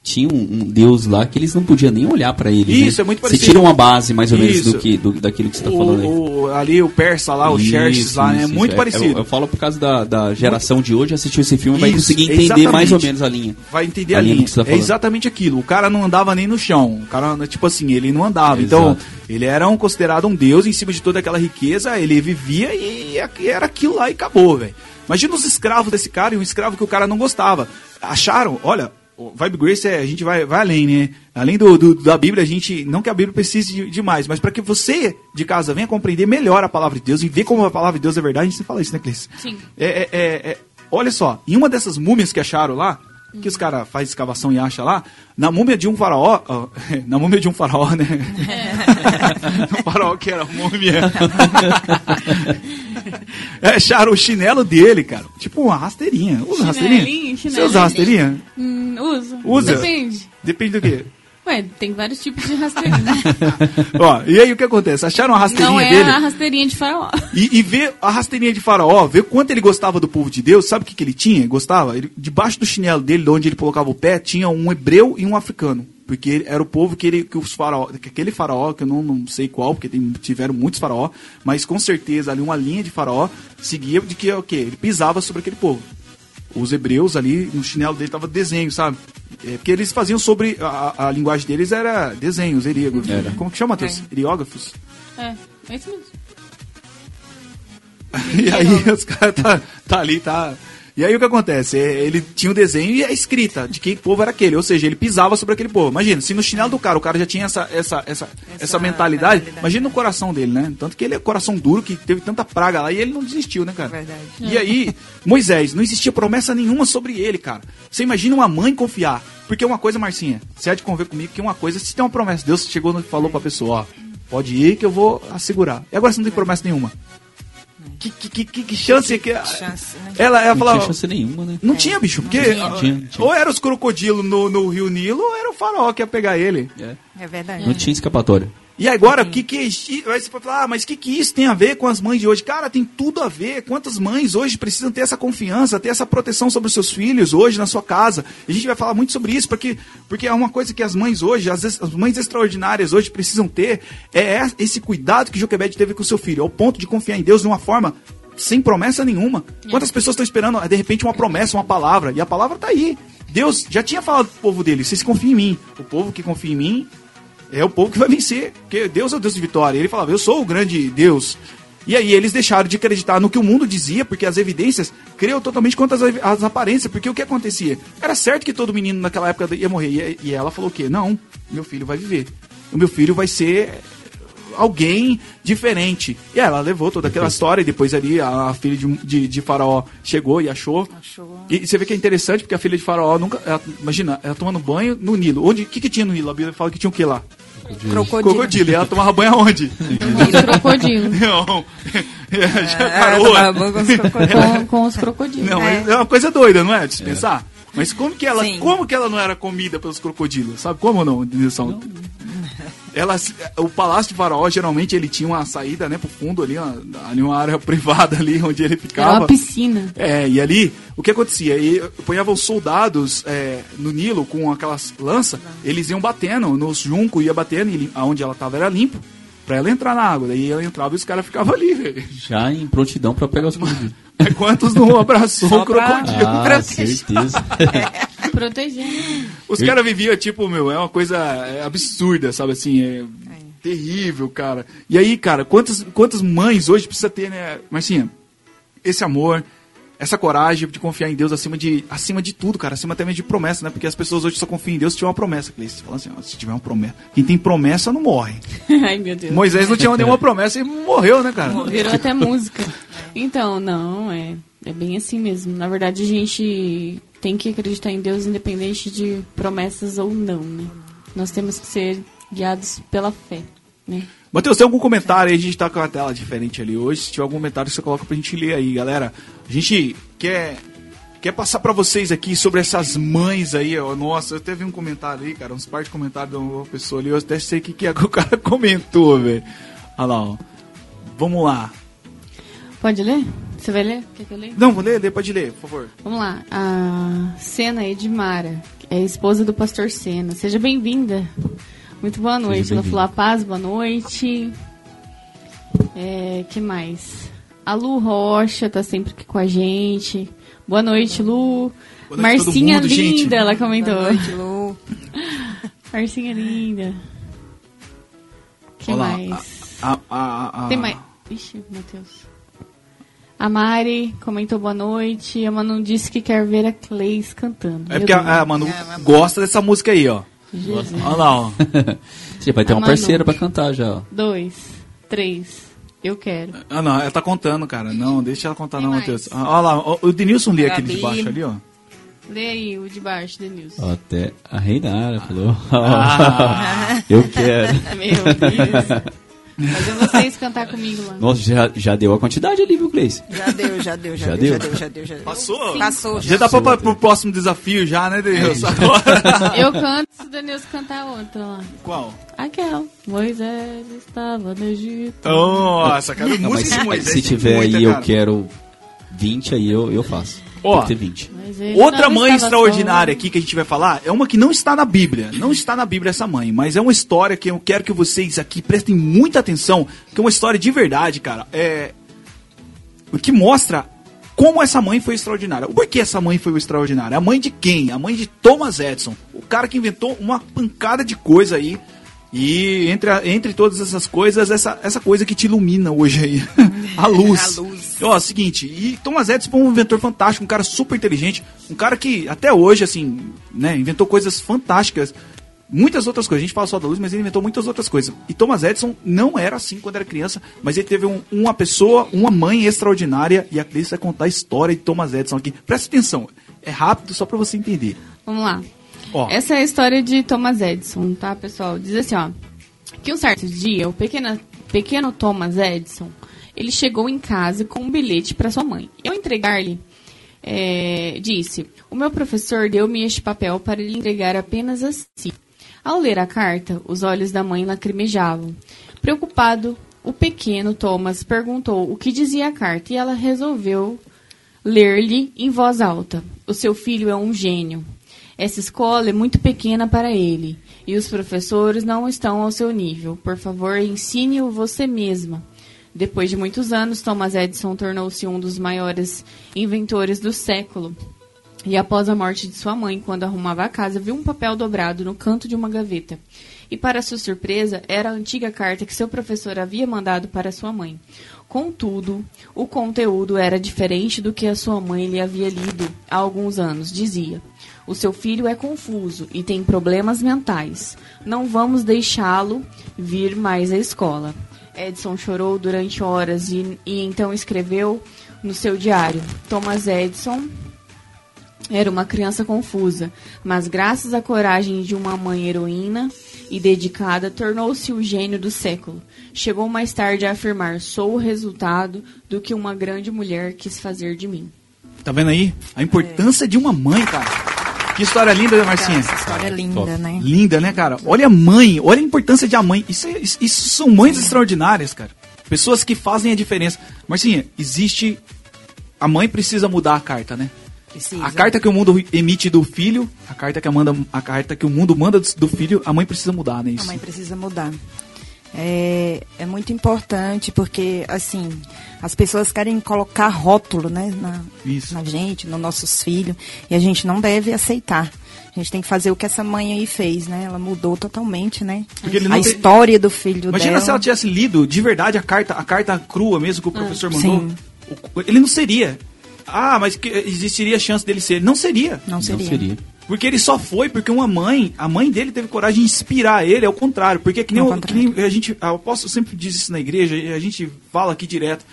Tinha um, um deus lá que eles não podiam nem olhar pra ele. Isso, né? é muito Você parecido. tira uma base mais ou menos Isso. do que, do, daquilo que você tá falando aí. O, o- ali o persa lá, o Xerxes lá, né? isso, muito isso. É, parecido. Eu, eu falo por causa da, da geração de hoje, assistiu esse filme vai Isso, conseguir entender exatamente. mais ou menos a linha. Vai entender A a linha linha. que você tá é exatamente aquilo. O cara não andava nem no chão. O cara, tipo assim, ele não andava. Então, Exato. ele era um, considerado um deus em cima de toda aquela riqueza. Ele vivia e aqui era aquilo lá e acabou, velho. Imagina os escravos desse cara e um escravo que o cara não gostava. Acharam, olha, o Vibe Grace é, a gente vai, vai além, né? Além do, do- da Bíblia, a gente. Não que a Bíblia precise de, de mais, mas para que você de casa venha compreender melhor a palavra de Deus e ver como a palavra de Deus é verdade, a gente fala isso, né, Cleice? Sim. É, é, é, é, olha só, em uma dessas múmias que acharam lá, que os caras fazem escavação e acham lá, na múmia de um faraó, ó, [LAUGHS] na múmia de um faraó, né? [LAUGHS] [LAUGHS] um faraó que era múmia. É, acharam o chinelo dele, cara. Tipo uma rasteirinha. Usa rasteirinha? Chinelinho, Você usa rasteirinha? Hum, uso. Usa? Depende. Depende do quê? Ué, tem vários tipos de rasteirinha. [LAUGHS] Ó, e aí o que acontece? Acharam a rasteirinha Não é dele? a rasteirinha de faraó. E, e ver a rasteirinha de faraó, ver quanto ele gostava do povo de Deus, sabe o que, que ele tinha? Gostava? Ele, debaixo do chinelo dele, de onde ele colocava o pé, tinha um hebreu e um africano. Porque era o povo que, ele, que os faraó, que aquele faraó, que eu não, não sei qual, porque tem- tiveram muitos faraó, mas com certeza ali uma linha de faraó seguia de que o quê? Ele pisava sobre aquele povo. Os hebreus ali, no chinelo dele tava desenho, sabe? É, porque eles faziam sobre. A, a linguagem deles era desenhos, hierógrafos. Era. Como que chama, Matheus? Hierógrafos. É, é isso mesmo. [LAUGHS] E aí os caras tá, tá ali, tá. E aí o que acontece? É, Ele tinha o desenho e a escrita de que povo era aquele. Ou seja, ele pisava sobre aquele povo. Imagina, se no chinelo do cara o cara já tinha essa, essa, essa, essa, mentalidade, mentalidade. imagina no coração dele, né? Tanto que ele é coração duro, que teve tanta praga lá e ele não desistiu, né, cara? Verdade. E aí, Moisés, não existia promessa nenhuma sobre ele, cara. Você imagina uma mãe confiar. Porque uma coisa, Marcinha, você há de conver comigo que uma coisa, se tem uma promessa, Deus chegou e falou pra pessoa, ó, pode ir que eu vou assegurar. E agora você não tem promessa nenhuma. Que, que, que, que- que chance é que. Chance, né? Ela, ela Não falava. tinha chance nenhuma, né? Não tinha, bicho, porque tinha, tinha, tinha. ou era os crocodilos no, no Rio Nilo, ou era o faraó que ia pegar ele. É. É verdade. Não tinha escapatória. E agora, o que que aí você pode falar, ah, mas o que que isso tem a ver com as mães de hoje? Cara, tem tudo a ver. Quantas mães hoje precisam ter essa confiança, ter essa proteção sobre os seus filhos hoje na sua casa? E a gente vai falar muito sobre isso, porque, porque é uma coisa que as mães hoje, as, as mães extraordinárias hoje precisam ter, é esse cuidado que Joquebed teve com o seu filho, ao ponto de confiar em Deus de uma forma sem promessa nenhuma. Quantas pessoas estão esperando, de repente, uma promessa, uma palavra, e a palavra está aí. Deus já tinha falado pro povo dele, vocês confiam em mim. O povo que confia em mim é o povo que vai vencer. Porque Deus é o Deus de vitória. Ele falava, eu sou o grande Deus. E aí eles deixaram de acreditar no que o mundo dizia, porque as evidências criam totalmente contra as, as aparências. Porque o que acontecia? Era certo que todo menino naquela época ia morrer. E, e ela falou o quê? Não, meu filho vai viver. O meu filho vai ser alguém diferente. E ela levou toda aquela história, e depois ali a, filha de, de, de Faraó chegou e achou. Achou. E, você vê que é interessante, porque a filha de Faraó nunca. ela- imagina, ela tomando banho no Nilo. Onde? O que, que tinha no Nilo? A Bíblia fala que tinha o que lá? Crocodilo. Crocodilo. E ela tomava banho aonde? E crocodilo. [LAUGHS] Não. [LAUGHS] Já É, parou? tomava banho com os crocodilos. [LAUGHS] com, com os crocodilos. Não, mas é uma coisa doida, não é? De se pensar. Mas como que ela, Sim. como que ela não era comida pelos crocodilos? Sabe como não, Nilson? Ela, o palácio de Faraó geralmente ele tinha uma saída, né, pro fundo ali, uma, ali uma área [LAUGHS] privada ali onde ele Era ficava. uma piscina. É, e ali, o que acontecia? E ponhavam soldados é, no Nilo com aquelas lanças, eles iam batendo nos juncos, ia batendo, e aonde ela tava era limpo, pra ela entrar na água. Daí ela entrava e os caras ficavam ali, [LAUGHS] velho. Já em prontidão pra pegar os crocodilos. É Quantos não abraçou o crocodilo? Ah, certeza. [LAUGHS] Protegendo. Os caras viviam, tipo, meu, é uma coisa é, absurda, sabe assim? É, terrível, cara. E aí, cara, quantas, quantas mães hoje precisa ter, né, Marcinha? Esse amor, essa coragem de confiar em Deus acima de, acima de tudo, cara, acima até mesmo de promessa, né? Porque as pessoas hoje só confiam em Deus se tiver uma promessa. Cleice. Fala assim, ó, se tiver uma promessa. Quem tem promessa não morre. [LAUGHS] Ai, meu Deus. Moisés não tinha nenhuma promessa e morreu, né, cara? Virou até música. Então, não, é, é bem assim mesmo. Na verdade, a gente tem que acreditar em Deus independente de promessas ou não, né? Nós temos que ser guiados pela fé, né? Matheus, tem algum comentário aí? A gente tá com a tela diferente ali hoje. Se tiver algum comentário, você coloca pra gente ler aí, galera. A gente quer, quer passar pra vocês aqui sobre essas mães aí, ó. Nossa, eu teve um comentário aí, cara, uns par de comentários de uma pessoa ali. Eu até sei o que, que é que o [LAUGHS] cara comentou, velho. Olha lá, ó. Vamos lá. Pode ler? Você vai ler? Quer que eu leia? Não, vou ler, ler, pode ler, por favor. Vamos lá. A Sena Edmara, é esposa do pastor Sena. Seja bem-vinda. Muito boa noite. Ela falou a paz, boa noite. É, que mais? A Lu Rocha tá sempre aqui com a gente. Boa noite, Lu. Boa noite Marcinha mundo, linda, gente. ela comentou. Boa noite, Lu. [LAUGHS] Marcinha linda. que Olha lá, mais? A, a, a, a- Tem mais. Ixi, Matheus. A Mari comentou boa noite. A Manu disse que quer ver a Cleis cantando. É Meu porque a, a Manu É, gosta dessa música aí, ó. Jesus. Olha lá, ó. [LAUGHS] Você vai ter A uma Manu. parceira pra cantar já, ó. Dois, três. Eu quero. Ah, não, ela tá contando, cara. Não, deixa ela contar, Tem não, mais. Matheus. Ah, Olha lá, ó, o Denilson lê aquele de baixo ali, ó. Lê aí o de baixo, Denilson. Até a Reinara falou. Ah. [LAUGHS] Eu quero. [LAUGHS] Meu Deus. Fazer vocês cantar comigo lá. Nossa, já, já deu a quantidade ali, viu, Cleice? Já deu, já deu, já, Já deu, deu? já deu, já deu, já deu. Passou? Passou. Já dá pra, pra, pro próximo desafio já, né, Deus? Agora. [LAUGHS] Eu canto se o Denilson cantar outra lá. Qual? Aquela. Moisés estava no Egito. Nossa, cara, Não, mas música de se, Moisés. se tiver aí, eu quero 20, aí eu, eu faço. Ó, Tem que ter 20. Mas ele Outra mãe extraordinária só. aqui que a gente vai falar é uma que não está na Bíblia. Não está na Bíblia essa mãe, mas é uma história que eu quero que vocês aqui prestem muita atenção, que é uma história de verdade, cara. É o que mostra como essa mãe foi extraordinária. Por que essa mãe foi extraordinária? A mãe de quem? A mãe de Thomas Edison, o cara que inventou uma pancada de coisa aí. E entre, a- entre todas essas coisas, essa, essa coisa que te ilumina hoje aí, [LAUGHS] [LAUGHS] a luz. A luz. Ó, seguinte, e Thomas Edison foi um inventor fantástico, um cara super inteligente, um cara que até hoje, assim, né, inventou coisas fantásticas, muitas outras coisas. A gente fala só da luz, mas ele inventou muitas outras coisas. E Thomas Edison não era assim quando era criança, mas ele teve um- uma pessoa, uma mãe extraordinária, e a Cris vai contar a história de Thomas Edison aqui. Presta atenção, é rápido só pra você entender. Vamos lá. Essa é a história de Thomas Edison, tá, pessoal? Diz assim, ó. Que um certo dia, o pequeno, pequeno Thomas Edison, ele chegou em casa com um bilhete para sua mãe. Eu entregar-lhe, é, disse, o meu professor deu-me este papel para lhe entregar apenas assim. Ao ler a carta, os olhos da mãe lacrimejavam. Preocupado, o pequeno Thomas perguntou o que dizia a carta e ela resolveu ler-lhe em voz alta. O seu filho é um gênio. Essa escola é muito pequena para ele e os professores não estão ao seu nível. Por favor, ensine-o você mesma. Depois de muitos anos, Thomas Edison tornou-se um dos maiores inventores do século. E após a morte de sua mãe, quando arrumava a casa, viu um papel dobrado no canto de uma gaveta. E para sua surpresa, era a antiga carta que seu professor havia mandado para sua mãe. Contudo, o conteúdo era diferente do que a sua mãe lhe havia lido há alguns anos. Dizia: O seu filho é confuso e tem problemas mentais. Não vamos deixá-lo vir mais à escola. Edson chorou durante horas e, e então escreveu no seu diário: Thomas Edison era uma criança confusa, mas graças à coragem de uma mãe heroína e dedicada, tornou-se o gênio do século. Chegou mais tarde a afirmar: sou o resultado do que uma grande mulher quis fazer de mim. Tá vendo aí? A importância de uma mãe, cara. Que história linda, né, Marcinha? Essa história é linda, Top. né? Linda, né, cara? Olha a mãe, olha a importância de a mãe. Isso, é- isso- isso são mães extraordinárias, cara. Pessoas que fazem a diferença. Marcinha, existe. A mãe precisa mudar a carta, né? Precisa. A carta que o mundo emite do filho, a carta que, a manda, a carta que o mundo manda do filho, a mãe precisa mudar, né? A Isso. mãe precisa mudar. É, é muito importante porque, assim, as pessoas querem colocar rótulo, né, na, na gente, nos nossos filhos, e a gente não deve aceitar. A gente tem que fazer o que essa mãe aí fez, né? Ela mudou totalmente, né? Porque ele não a tem- história do filho Imagina dela. se ela tivesse lido de verdade a carta, a carta crua mesmo que o professor mandou. Sim. Ele não seria. Ah, mas que- existiria chance dele ser. Não seria. Não seria. Não seria. Porque ele só foi porque uma mãe, a mãe dele teve coragem de inspirar ele, ao contrário. Porque que nem, o- que nem a gente, o apóstolo sempre diz isso na igreja, e a gente fala aqui direto.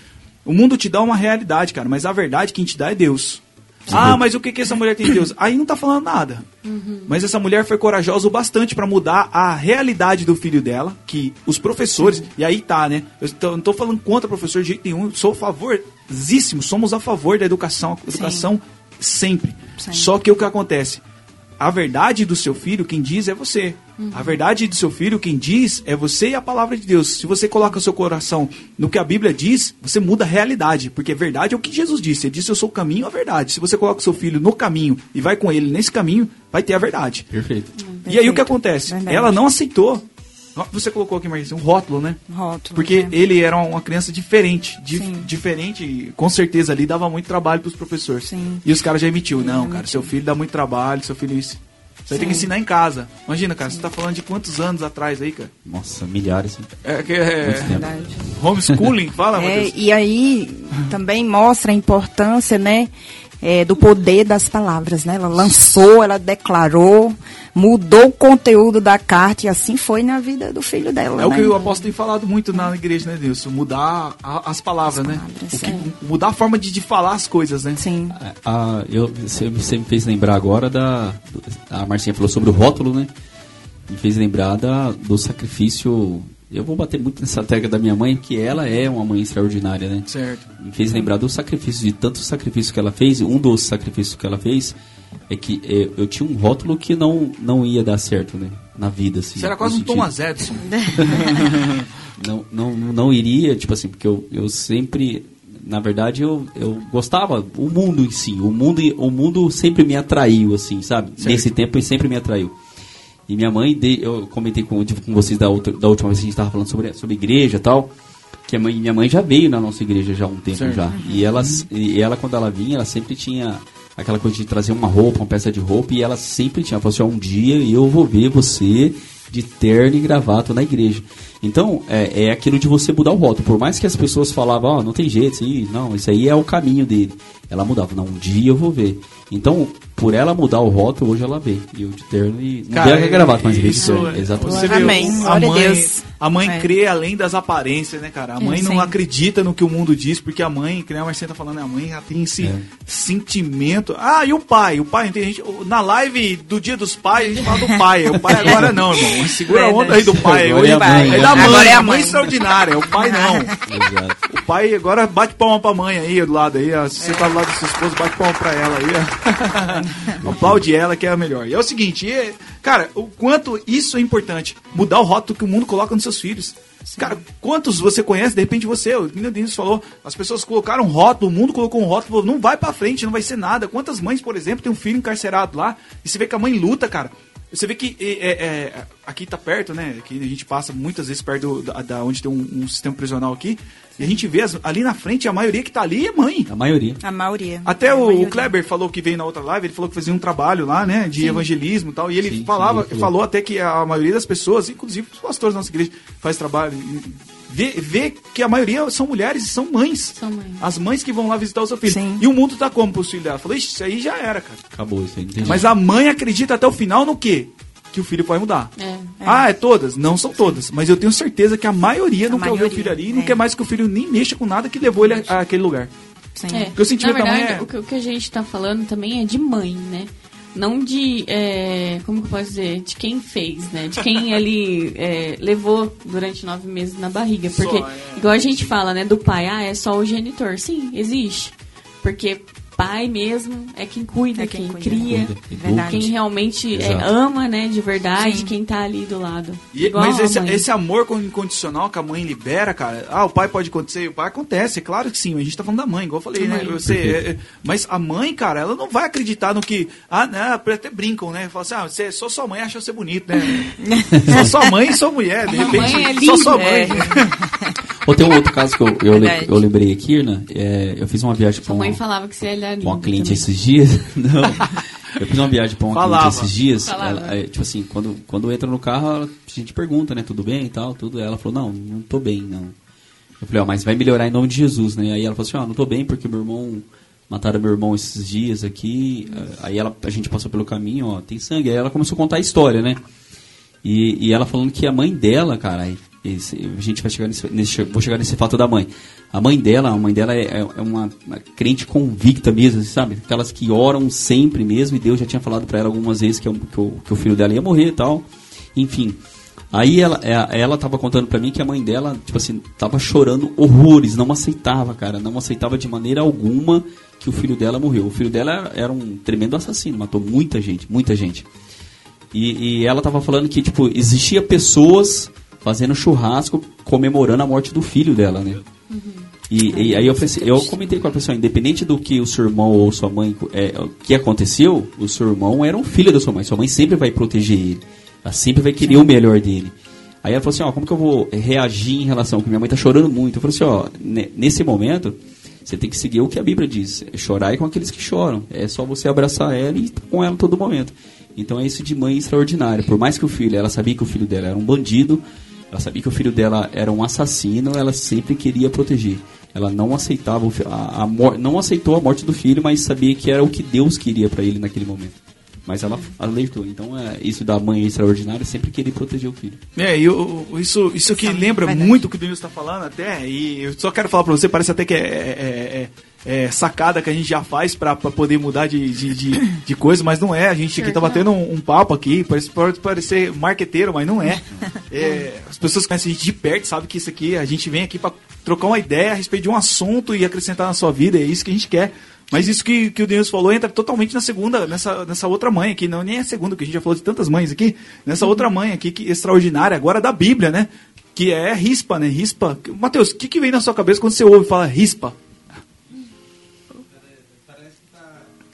O mundo te dá uma realidade, cara, mas a verdade quem te dá é Deus. Ah, mas o que que essa mulher tem de Deus? Aí não tá falando nada. Mas essa mulher foi corajosa o bastante pra mudar a realidade do filho dela, que os professores, e aí tá, né? Eu tô- não tô falando contra professor de jeito nenhum, sou a favorzíssimo, somos a favor da educação, educação sempre. Sim. Só que o que acontece? A verdade do seu filho, quem diz é você. A verdade do seu filho, quem diz, é você e a palavra de Deus. Se você coloca o seu coração no que a Bíblia diz, você muda a realidade. Porque verdade é o que Jesus disse. Ele disse, eu sou o caminho, a verdade. Se você coloca o seu filho no caminho e vai com ele nesse caminho, vai ter a verdade. Perfeito. E aí o que acontece? Verdade. Ela não aceitou. Você colocou aqui, Marisa, um rótulo, né? Rótulo, Porque né? ele era uma criança diferente. di- Sim. diferente, com certeza ali dava muito trabalho pros professores. Sim. E os caras já emitiu. Não, cara, seu filho dá muito trabalho, seu filho isso. Você tem que ensinar em casa. Imagina, cara, você tá falando de quantos anos atrás aí, cara? Nossa, milhares. É, que é. Verdade. homeschooling, fala, É, Matheus. e aí também mostra a importância, né, é, do poder das palavras, né? Ela lançou, ela declarou, mudou o conteúdo da carta e assim foi na vida do filho dela. É o né? que o apóstolo tem falado muito na igreja, né, Deus? Mudar a- as palavras, né? palavras, O que- é. mudar a forma de, de falar as coisas, né? Sim. Ah, eu, você, você me fez lembrar agora da. A Marcinha falou sobre o rótulo, né? Me fez lembrar da, do sacrifício. Eu vou bater muito nessa tecla da minha mãe, que ela é uma mãe extraordinária, né? Certo. Me fez lembrar do sacrifício, de tantos sacrifícios que ela fez. Um dos sacrifícios que ela fez é que eh, eu tinha um rótulo que não, não ia dar certo, né? Na vida, assim. Você era quase um sentido- Thomas [LAUGHS] Edison. [LAUGHS] não, não, não iria, tipo assim, porque eu, eu sempre, na verdade, eu, eu gostava, o mundo em si, o mundo, o mundo sempre me atraiu, assim, sabe? Certo. Nesse tempo ele sempre me atraiu. E minha mãe, de- eu comentei com, com vocês da, outra, da última vez que a gente estava falando sobre, sobre igreja e tal, que a mãe, minha mãe já veio na nossa igreja já há um tempo Certo. já. E, elas, e ela, quando ela vinha, ela sempre tinha aquela coisa de trazer uma roupa, uma peça de roupa, e ela sempre tinha, ela falou assim, "Ó, um dia eu vou ver você de terno e gravata na igreja. Então, é, é aquilo de você mudar o rótulo. Por mais que as pessoas falavam, ó, não tem jeito, assim, não, isso aí é o caminho dele. Ela mudava, não, um dia eu vou ver. Então, por ela mudar o rótulo, hoje ela vê. E eu de terno e. Não Cara, deu a gravata, mas veio de isso, terno. Exatamente. Você Amém. a mãe, Deus. a mãe É. crê além das aparências, né, cara? A mãe não sim. acredita no que o mundo diz, porque a mãe, que nem a Marcela tá falando, a mãe já tem esse É. sentimento. Ah, e o pai? O pai, tem gente, na live do dia dos pais, a gente fala do pai. O pai [LAUGHS] agora não, irmão. Segura a onda aí do pai. Agora Hoje é a mãe, é da mãe, Agora é a mãe mãe. extraordinária. O pai não. Exato. O pai agora bate palma pra mãe aí do lado aí. ó. Se você tá do lado da sua esposa, bate palma pra ela aí. ó. [LAUGHS] [LAUGHS] Aplaude ela que é a melhor. E é o seguinte, e, cara, o quanto isso é importante. Mudar o rótulo que o mundo coloca nos seus filhos. Cara, quantos você conhece? De repente você, o Nino Diniz falou, as pessoas colocaram um rótulo, o mundo colocou um rótulo, não vai pra frente, não vai ser nada. Quantas mães, por exemplo, tem um filho encarcerado lá, e você vê que a mãe luta, cara. Você vê que é, é, é, aqui tá perto, né? Aqui a gente passa muitas vezes perto do- da, da onde tem um, um sistema prisional aqui. E a gente vê as- ali na frente, a maioria que tá ali é mãe. A maioria. A maioria. Até A o, maioria. o Kleber falou que veio na outra live, ele falou que fazia um trabalho lá, né, de evangelismo e tal, e ele Sim, sim, falava, ele falou. até que a maioria das pessoas, inclusive os pastores da nossa igreja, faz trabalho, vê, vê que a maioria são mulheres e são mães. São mães. As mães que vão lá visitar o seu filho. Sim. E o mundo tá como pro filho dela? Falou, "Ixi, isso aí já era, cara. Acabou isso aí. não tem Mas a mãe acredita até o final no quê? Que o filho vai mudar. É. Ah, é todas? Não são todas. Mas eu tenho certeza que a maioria A não quer ver o maioria, filho ali e não é. quer mais que o filho nem mexa com nada que levou ele a- àquele lugar. Sim. É. Porque o sentimento Na da mãe verdade, é- o, que, o que a gente tá falando também é de mãe, né? Não de. é, como que eu posso dizer? De quem fez, né? De quem [LAUGHS] ali é, levou durante nove meses na barriga. Porque, Só, é. igual a gente fala, né? Do pai, ah, é só o genitor. Sim, existe. Porque pai mesmo é quem cuida, É quem, quem cuida. cria. Cuida, educa. Verdade. Quem realmente é, ama, né, de verdade, Sim. quem tá ali do lado. E- mas a esse, esse amor incondicional que a mãe libera, cara. Ah, o pai pode acontecer, o pai acontece, é claro que sim. A gente tá falando da mãe, igual eu falei, Da né? mãe. Você, é, é, mas a mãe, cara, ela não vai acreditar no que. Ah, né? Até brincam, né? Fala assim, ah, você, só sua mãe acha você bonito, né? [LAUGHS] só sua mãe e sua mulher, de A repente. mãe é só sua mãe. é. [LAUGHS] [LAUGHS] Ou tem um outro caso que eu, eu, eu lembrei aqui, Irna. É, eu fiz uma viagem Sua com mãe falava que você era com uma cliente também. esses dias. [LAUGHS] Não. Eu fiz uma viagem pra uma Falava. cliente esses dias. Ela, é, tipo assim, quando, quando entra no carro, a gente pergunta, né? Tudo bem e tal, tudo. Ela falou, não, não tô bem, não. Eu falei, ó, mas vai melhorar em nome de Jesus, né? Aí ela falou assim, ó, não tô bem porque meu irmão. Mataram meu irmão esses dias aqui. Aí ela, a gente passou pelo caminho, ó, tem sangue. Aí ela começou a contar a história, né? E, e ela falando que a mãe dela, cara, esse- a gente vai chegar nesse, nesse- vou chegar nesse fato da mãe. A mãe dela, a mãe dela é, é uma, uma crente convicta mesmo, sabe? Aquelas que oram sempre mesmo, e Deus já tinha falado pra ela algumas vezes que, o- que que o filho dela ia morrer e tal. Enfim. Aí ela, é- ela tava contando pra mim que a mãe dela, tipo assim, tava chorando horrores, não aceitava, cara, não aceitava de maneira alguma que o filho dela morreu. O filho dela era um tremendo assassino, matou muita gente, muita gente. E, e ela tava falando que, tipo, existia pessoas fazendo churrasco comemorando a morte do filho dela, né? E, e aí eu, pensei, eu comentei com a pessoa, independente do que o seu irmão ou sua mãe, é, que aconteceu, o seu irmão era um filho da sua mãe. Sua mãe sempre vai proteger ele. Ela sempre vai querer o melhor dele. Aí ela falou assim, ó, como que eu vou reagir em relação que minha mãe tá chorando muito? Eu falei assim, ó, ne- nesse momento, você tem que seguir o que a Bíblia diz. É chorar é com aqueles que choram. É só você abraçar ela e estar com ela em todo momento. Então é isso de mãe extraordinária. Por mais que o filho, ela sabia que o filho dela era um bandido, ela sabia que o filho dela era um assassino, ela sempre queria proteger. Ela não aceitava a, a não aceitou a morte do filho, mas sabia que era o que Deus queria para ele naquele momento. Mas ela alertou. Então é isso da mãe extraordinária sempre querer proteger o filho. É, e o- isso, isso que lembra verdade. muito o que o Denilson está falando até, e eu só quero falar para você, parece até que é, é- é- é sacada que a gente já faz para poder mudar de, de, de, de coisa, mas não é. A gente aqui tá batendo um, um papo aqui, parece, pode parecer marqueteiro, mas não é. [LAUGHS] É, As pessoas que conhecem a gente de perto sabem que isso aqui, a gente vem aqui para trocar uma ideia a respeito de um assunto e acrescentar na sua vida, é isso que a gente quer. Mas isso que, que o Denilson falou entra totalmente na segunda, nessa, nessa outra mãe aqui, não nem é a segunda, porque a gente já falou de tantas mães aqui, nessa outra mãe aqui, que extraordinária, agora da Bíblia, né? Que é rispa, né? Rispa. Matheus, o que, que vem na sua cabeça quando você ouve falar rispa?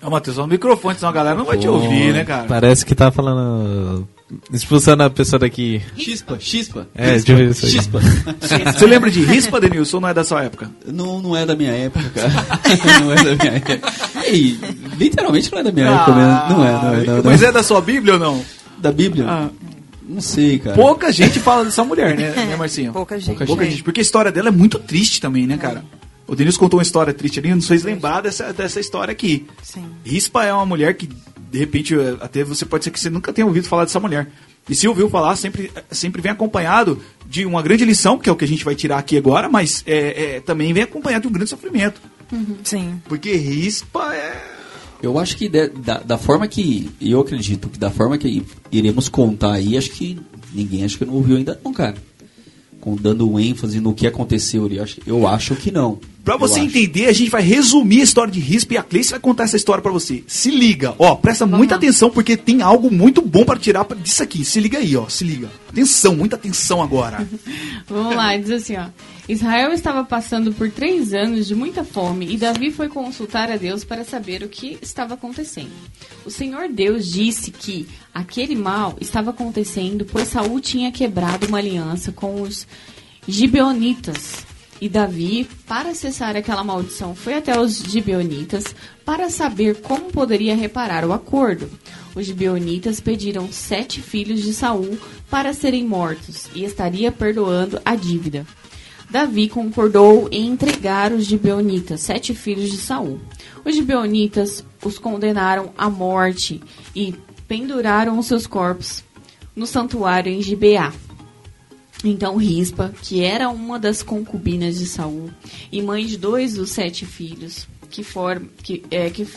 Ó, Matheus, ó, o microfone, senão a galera não vai te ouvir, né, cara? Parece que tá falando. Expulsando a pessoa daqui. Chispa, chispa. É, deixa eu ver isso aí. Chispa. [LAUGHS] Você lembra de rispa, Denilson, ou não é da sua época? Não, não é da minha época, cara. [LAUGHS] não é da minha época. E, literalmente não é da minha época mesmo. Não é, não é. Não, não. Mas é da sua Bíblia ou não? Da Bíblia? Ah, Não sei, cara. pouca gente fala dessa mulher, né, né Marcinho? [LAUGHS] Pouca gente. Pouca gente, porque a história dela é muito triste também, né, cara? O Denilson contou uma história triste ali, não fez lembrar dessa, dessa história aqui. Sim. Rispa é uma mulher que, de repente, eh, até você pode ser que você nunca tenha ouvido falar dessa mulher. E se ouviu falar, sempre, sempre vem acompanhado de uma grande lição, que é o que a gente vai tirar aqui agora, mas é, é, também vem acompanhado de um grande sofrimento. Sim. Porque rispa é. Eu acho que de- da, da forma que. Eu acredito que da forma que iremos contar aí, acho que ninguém acho que não ouviu ainda não, cara. Com, dando um ênfase no que aconteceu ali. Eu acho, eu acho que não. Pra Eu você acho. entender, a gente vai resumir a história de Rispa e a Cleice vai contar essa história pra você. Se liga, ó, presta muita lá. atenção porque tem algo muito bom para tirar disso aqui. Se liga aí, ó, se liga. Atenção, muita atenção agora. [LAUGHS] Vamos lá, diz assim, ó. Israel estava passando por três anos de muita fome e Davi foi consultar a Deus para saber o que estava acontecendo. O Senhor Deus disse que aquele mal estava acontecendo pois Saul tinha quebrado uma aliança com os gibeonitas. E Davi, para cessar aquela maldição, foi até os gibeonitas para saber como poderia reparar o acordo. Os gibeonitas pediram sete filhos de Saul para serem mortos e estaria perdoando a dívida. Davi concordou em entregar os gibeonitas, sete filhos de Saul. Os gibeonitas os condenaram à morte e penduraram os seus corpos no santuário em Gibeá. Então Rispa, que era uma das concubinas de Saul e mãe de dois dos sete filhos que, for, que, é, que,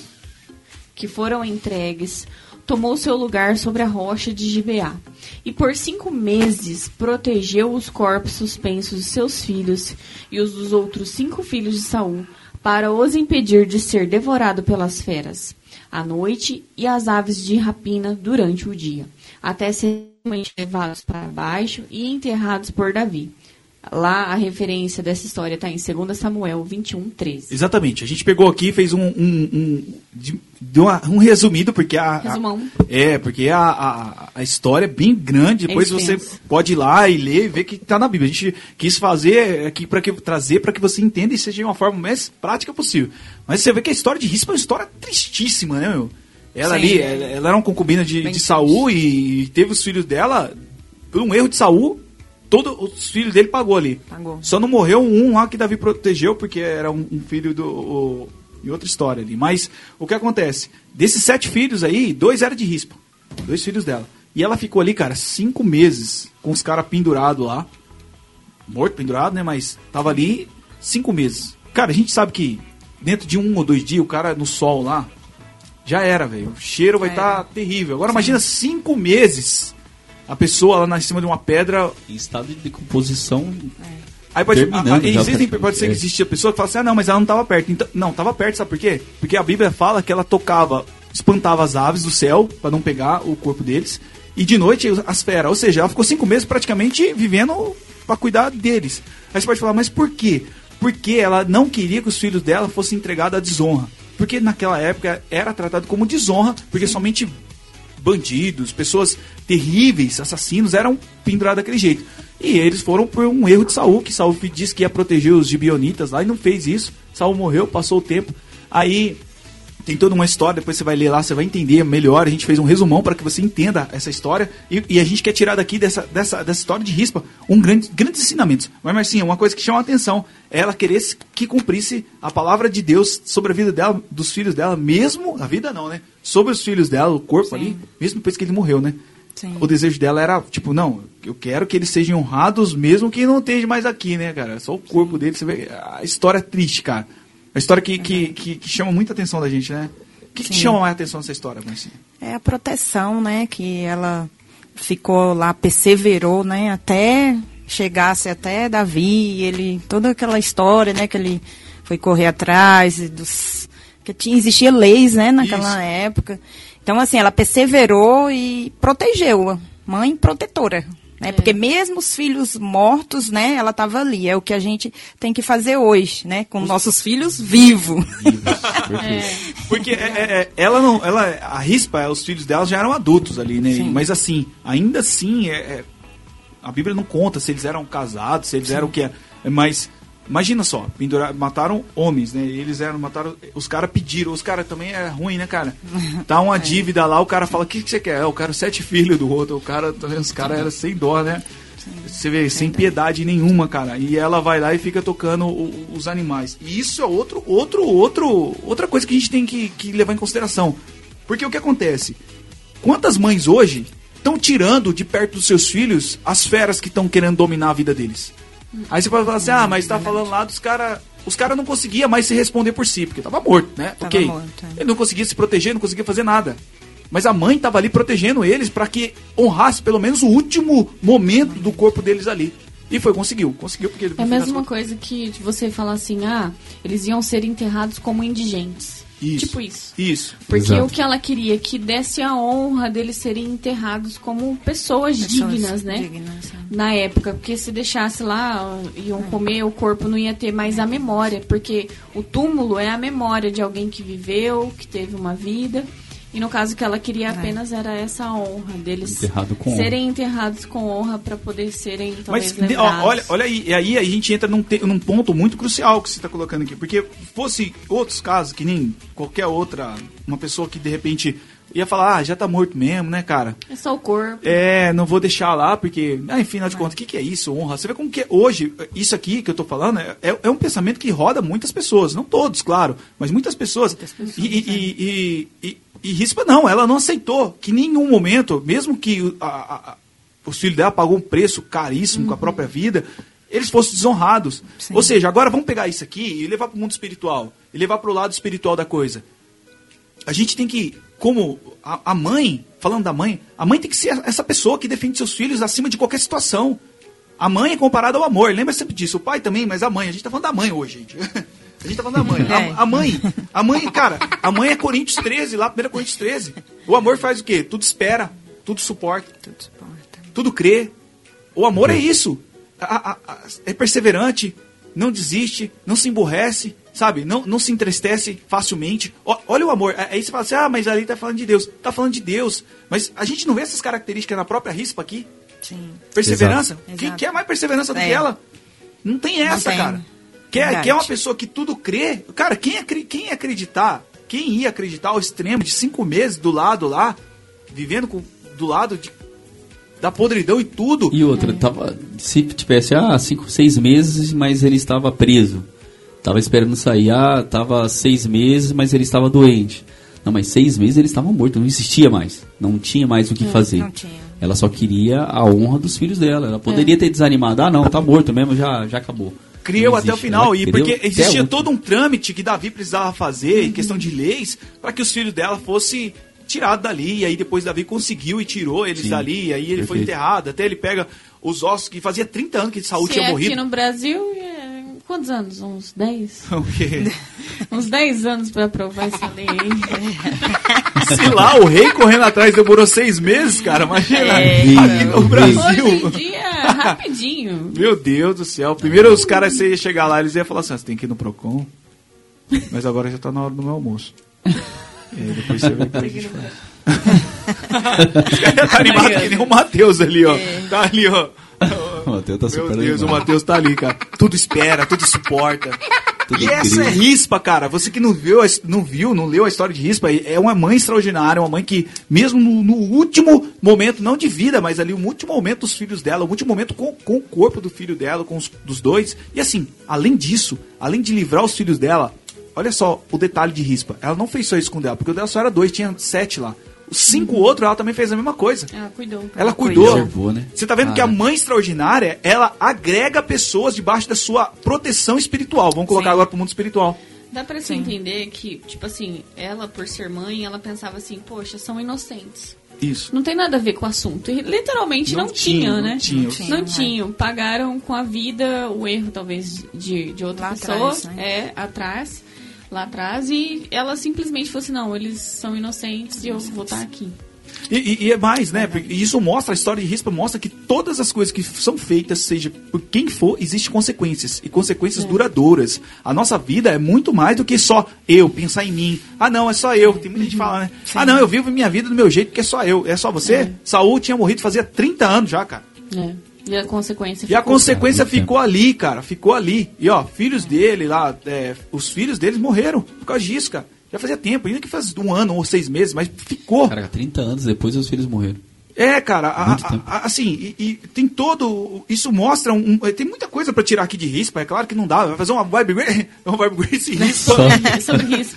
que foram entregues, tomou seu lugar sobre a rocha de Gibeá e por cinco meses protegeu os corpos suspensos de seus filhos e os dos outros cinco filhos de Saul para os impedir de ser devorado pelas feras à noite e as aves de rapina durante o dia, até serem levados para baixo e enterrados por Davi. Lá a referência dessa história está em 2 Samuel 21, 13. Exatamente. A gente pegou aqui e fez um, um, um, de- de uma- um resumido, porque a. a- Resumão. é, porque a, a, a história é bem grande. Depois você extenso. pode ir lá e ler e ver que está na Bíblia. A gente quis fazer aqui para que trazer para que você entenda e seja de uma forma mais prática possível. Mas você vê que a história de Rispa é uma história tristíssima, né, meu? Ela Sim. ali, ela, ela era uma concubina de, Bem de Saul e teve os filhos dela. Por um erro de Saul, todos os filhos dele pagou ali. Pagou. Só não morreu um lá que Davi protegeu, porque era um, um filho do. o- em outra história ali. Mas o que acontece? Desses sete filhos aí, dois eram de rispa. Dois filhos dela. E ela ficou ali, cara, cinco meses com os caras pendurados lá. Morto, pendurado, né? Mas tava ali cinco meses. Cara, a gente sabe que dentro de um ou dois dias, o cara no sol lá, já era, velho. O cheiro vai É. estar terrível. Agora imagina cinco meses a pessoa lá na em cima de uma pedra Em estado de decomposição. Aí pode, Terminando ah, já, existem, pode ser que É. existe a pessoa que fala assim, ah não, mas ela não estava perto. Então, não, estava perto, sabe por quê? Porque a Bíblia fala que ela tocava, espantava as aves do céu para não pegar o corpo deles e de noite as feras. Ou seja, ela ficou cinco meses praticamente vivendo para cuidar deles. Aí você pode falar, mas por quê? Porque ela não queria que os filhos dela fossem entregados à desonra. Porque naquela época era tratado como desonra, porque somente bandidos, pessoas terríveis, assassinos, eram pendurados daquele jeito. E eles foram por um erro de Saul, que Saul disse que ia proteger os gibionitas lá e não fez isso. Saul morreu, passou o tempo. Aí tem toda uma história, depois você vai ler lá, você vai entender melhor. A gente fez um resumão para que você entenda essa história. E, e, a gente quer tirar daqui dessa, dessa, dessa história de rispa um grande, grandes ensinamentos. Mas, Marcinha, uma coisa que chama a atenção é ela querer que cumprisse a palavra de Deus sobre a vida dela, dos filhos dela, mesmo. A vida não, né? Sobre os filhos dela, o corpo Sim. ali, mesmo depois que ele morreu, né? Sim. O desejo dela era, tipo, não, eu quero que eles sejam honrados mesmo que não esteja mais aqui, né, cara? Só o corpo dele, você vê. A história é triste, cara. Uma história que, que, que, que, chama muita atenção da gente, né? O que, que chama mais atenção nessa história, Marcinha? É a proteção, né? Que ela ficou lá, perseverou, né? Até chegasse até Davi, ele toda aquela história, né? Que ele foi correr atrás dos que tinha existia leis, né? Naquela Isso. época. Então assim, ela perseverou e protegeu, mãe protetora, né? É. Porque mesmo os filhos mortos, né, ela estava ali. É o que a gente tem que fazer hoje, né, com os... nossos filhos [LAUGHS] vivos. é. Porque é, é, é, ela não, ela, a rispa, os filhos dela já eram adultos ali, né? Sim. Mas assim, ainda assim, é, a Bíblia não conta se eles eram casados, se eles Sim. eram o que é. Mas Imagina só, pendurar, mataram homens, né? Eles eram, mataram. Os caras pediram, os caras também é ruim, né, cara? [LAUGHS] Tá uma é. dívida lá, o cara fala, o que, que você quer? É, eu quero sete filhos do outro. O cara, os caras eram sem dó, né? Você vê, sem piedade nenhuma, cara. E ela vai lá e fica tocando o, os animais. E isso é outro, outro, outro, outra coisa que a gente tem que, que levar em consideração. Porque o que acontece? Quantas mães hoje estão tirando de perto dos seus filhos as feras que estão querendo dominar a vida deles? Aí você pode falar assim, ah, mas tá falando lá dos caras. Os caras não conseguiam mais se responder por si, porque tava morto, né? Tava ok. Morto, é. Ele não conseguia se proteger, não conseguia fazer nada. Mas a mãe tava ali protegendo eles para que honrasse pelo menos o último momento do corpo deles ali. E foi, conseguiu. Conseguiu porque É a mesma coisa que você falar assim, ah, eles iam ser enterrados como indigentes. Isso. Tipo isso. Isso. Porque Exato. o que ela queria que desse a honra deles serem enterrados como pessoas, pessoas dignas, né? Dignas, é. Na época, porque se deixasse lá, iam é. comer, o corpo não ia ter mais a memória, porque o túmulo é a memória de alguém que viveu, que teve uma vida. E no caso que ela queria é. apenas era essa honra deles Enterrado serem honra. enterrados com honra para poder serem talvez Mas lembrados. olha, olha aí, aí a gente entra num, te, num ponto muito crucial que você está colocando aqui, porque fosse outros casos que nem qualquer outra, uma pessoa que de repente ia falar, ah, já tá morto mesmo, né, cara? É só o corpo. É, não vou deixar lá, porque, ah, enfim, afinal de contas, o que, que é isso, honra? Você vê como que é, hoje, isso aqui que eu tô falando, é, é um pensamento que roda muitas pessoas, não todos, claro, mas muitas pessoas. Muitas pessoas e, e, e, e Rispa não, ela não aceitou que em nenhum momento, mesmo que a, a, os filhos dela pagou um preço caríssimo uhum. com a uhum. própria vida, eles fossem desonrados. Sim. Ou seja, agora vamos pegar isso aqui e levar para o mundo espiritual, e levar para o lado espiritual da coisa. A gente tem que, como a, a, mãe, falando da mãe, a mãe tem que ser essa pessoa que defende seus filhos acima de qualquer situação. A mãe é comparada ao amor, lembra sempre disso. O pai também, mas a mãe. A gente está falando da mãe hoje, gente. [LAUGHS] A gente tá falando da mãe. É. A, a, mãe, a mãe, cara, a mãe é Coríntios 13, lá, 1 Coríntios 13. O amor faz o quê? Tudo espera, tudo suporta, tudo, suporta. tudo crê. O amor é isso. A, a, é perseverante, não desiste, não se emborrece, sabe? Não, não se entristece facilmente. O, olha o amor. Aí você fala assim, ah, mas ali tá falando de Deus. Tá falando de Deus. Mas a gente não vê essas características na própria rispa aqui? Sim. Perseverança? Exato. Quem quer mais perseverança do é. que ela? Não tem essa, não tem. cara. Quer, quer uma pessoa que tudo crê? Cara, quem, quem ia acreditar? Quem ia acreditar ao extremo de cinco meses do lado lá, vivendo com, do lado de, da podridão e tudo? E outra, é. tava, se tivesse, ah, cinco, seis meses, mas ele estava preso. Tava esperando sair, ah, tava seis meses, mas ele estava doente. Não, mas seis meses ele estava morto, não existia mais. Não tinha mais o que é, fazer. Ela só queria a honra dos filhos dela. Ela poderia é. ter desanimado. Ah, não, tá morto mesmo, já, já acabou criou até o final. E porque existia todo um trâmite que Davi precisava fazer, em questão de leis, para que os filhos dela fossem tirados dali. E aí depois Davi conseguiu e tirou eles Sim, dali. E aí ele perfeito. foi enterrado. Até ele pega os ossos que fazia 30 anos que Saúl tinha morrido. aqui no Brasil, é... quantos anos? Uns 10? [LAUGHS] O quê? [LAUGHS] Uns 10 anos para aprovar essa lei aí. [LAUGHS] Se lá o rei correndo atrás demorou seis meses, cara, imagina. É. Aqui no Brasil. Hoje em dia, rapidinho. Meu Deus do céu. Primeiro os caras, você ia chegar lá, eles iam falar assim, "Ah, você tem que ir no Procon. Mas agora já tá na hora do meu almoço. E aí depois você vê o que a gente faz. Tá animado que nem o Matheus ali, ó. Tá ali, ó. O Matheus tá Meu Deus, o. Matheus tá ali, cara. Tudo espera, tudo suporta. [LAUGHS] Tudo e essa incrível. é Rispa, cara. Você que não viu, não viu, não leu a história de Rispa, é uma mãe extraordinária, uma mãe que, mesmo no, no último momento, não de vida, mas ali, o último momento dos filhos dela, o último momento com, com o corpo do filho dela, com os dos dois. E assim, além disso, além de livrar os filhos dela, olha só o detalhe de Rispa. Ela não fez só isso com o dela, porque o dela só era dois, tinha sete lá. Cinco outros, ela também fez a mesma coisa. Ela cuidou. Ela cuidou. Preservou, né? Você tá vendo que a mãe extraordinária, ela agrega pessoas debaixo da sua proteção espiritual. Vamos colocar Sim. agora pro mundo espiritual. Dá pra você entender que, tipo assim, ela, por ser mãe, ela pensava assim, poxa, são inocentes. Isso. Não tem nada a ver com o assunto. E literalmente não, Não tinha, tinha, né? não tinha. Não, Não tinha, é. tinham. Pagaram com a vida o erro, talvez, de, de outra Lá pessoa. atrás, né? É, atrás. Lá atrás. E ela simplesmente falou assim, não, eles são inocentes e eu vou estar aqui. E, e- e é mais, né? Porque isso mostra, a história de Rispa mostra que todas as coisas que são feitas, seja por quem for, existem consequências. E consequências duradouras. A nossa vida é muito mais do que só eu, pensar em mim. Ah, não, é só eu. Tem muita gente que fala, né? Ah, não, eu vivo minha vida do meu jeito porque é só eu. É só você? Saul tinha morrido fazia 30 anos já, cara. É. E a consequência E a ficou- consequência ficou ali, cara. Ficou ali. E ó, filhos dele lá, é, os filhos deles morreram por causa disso, cara. Já fazia tempo, ainda que faz um ano ou seis meses, mas ficou. Cara, 30 anos depois os filhos morreram. É, cara, a- a- assim, e, e tem todo. Isso mostra um. um- tem muita coisa pra tirar aqui de rispa, é claro que não dá. Vai fazer uma vibe, [LAUGHS] uma vibe grace rispa. É, sobre isso.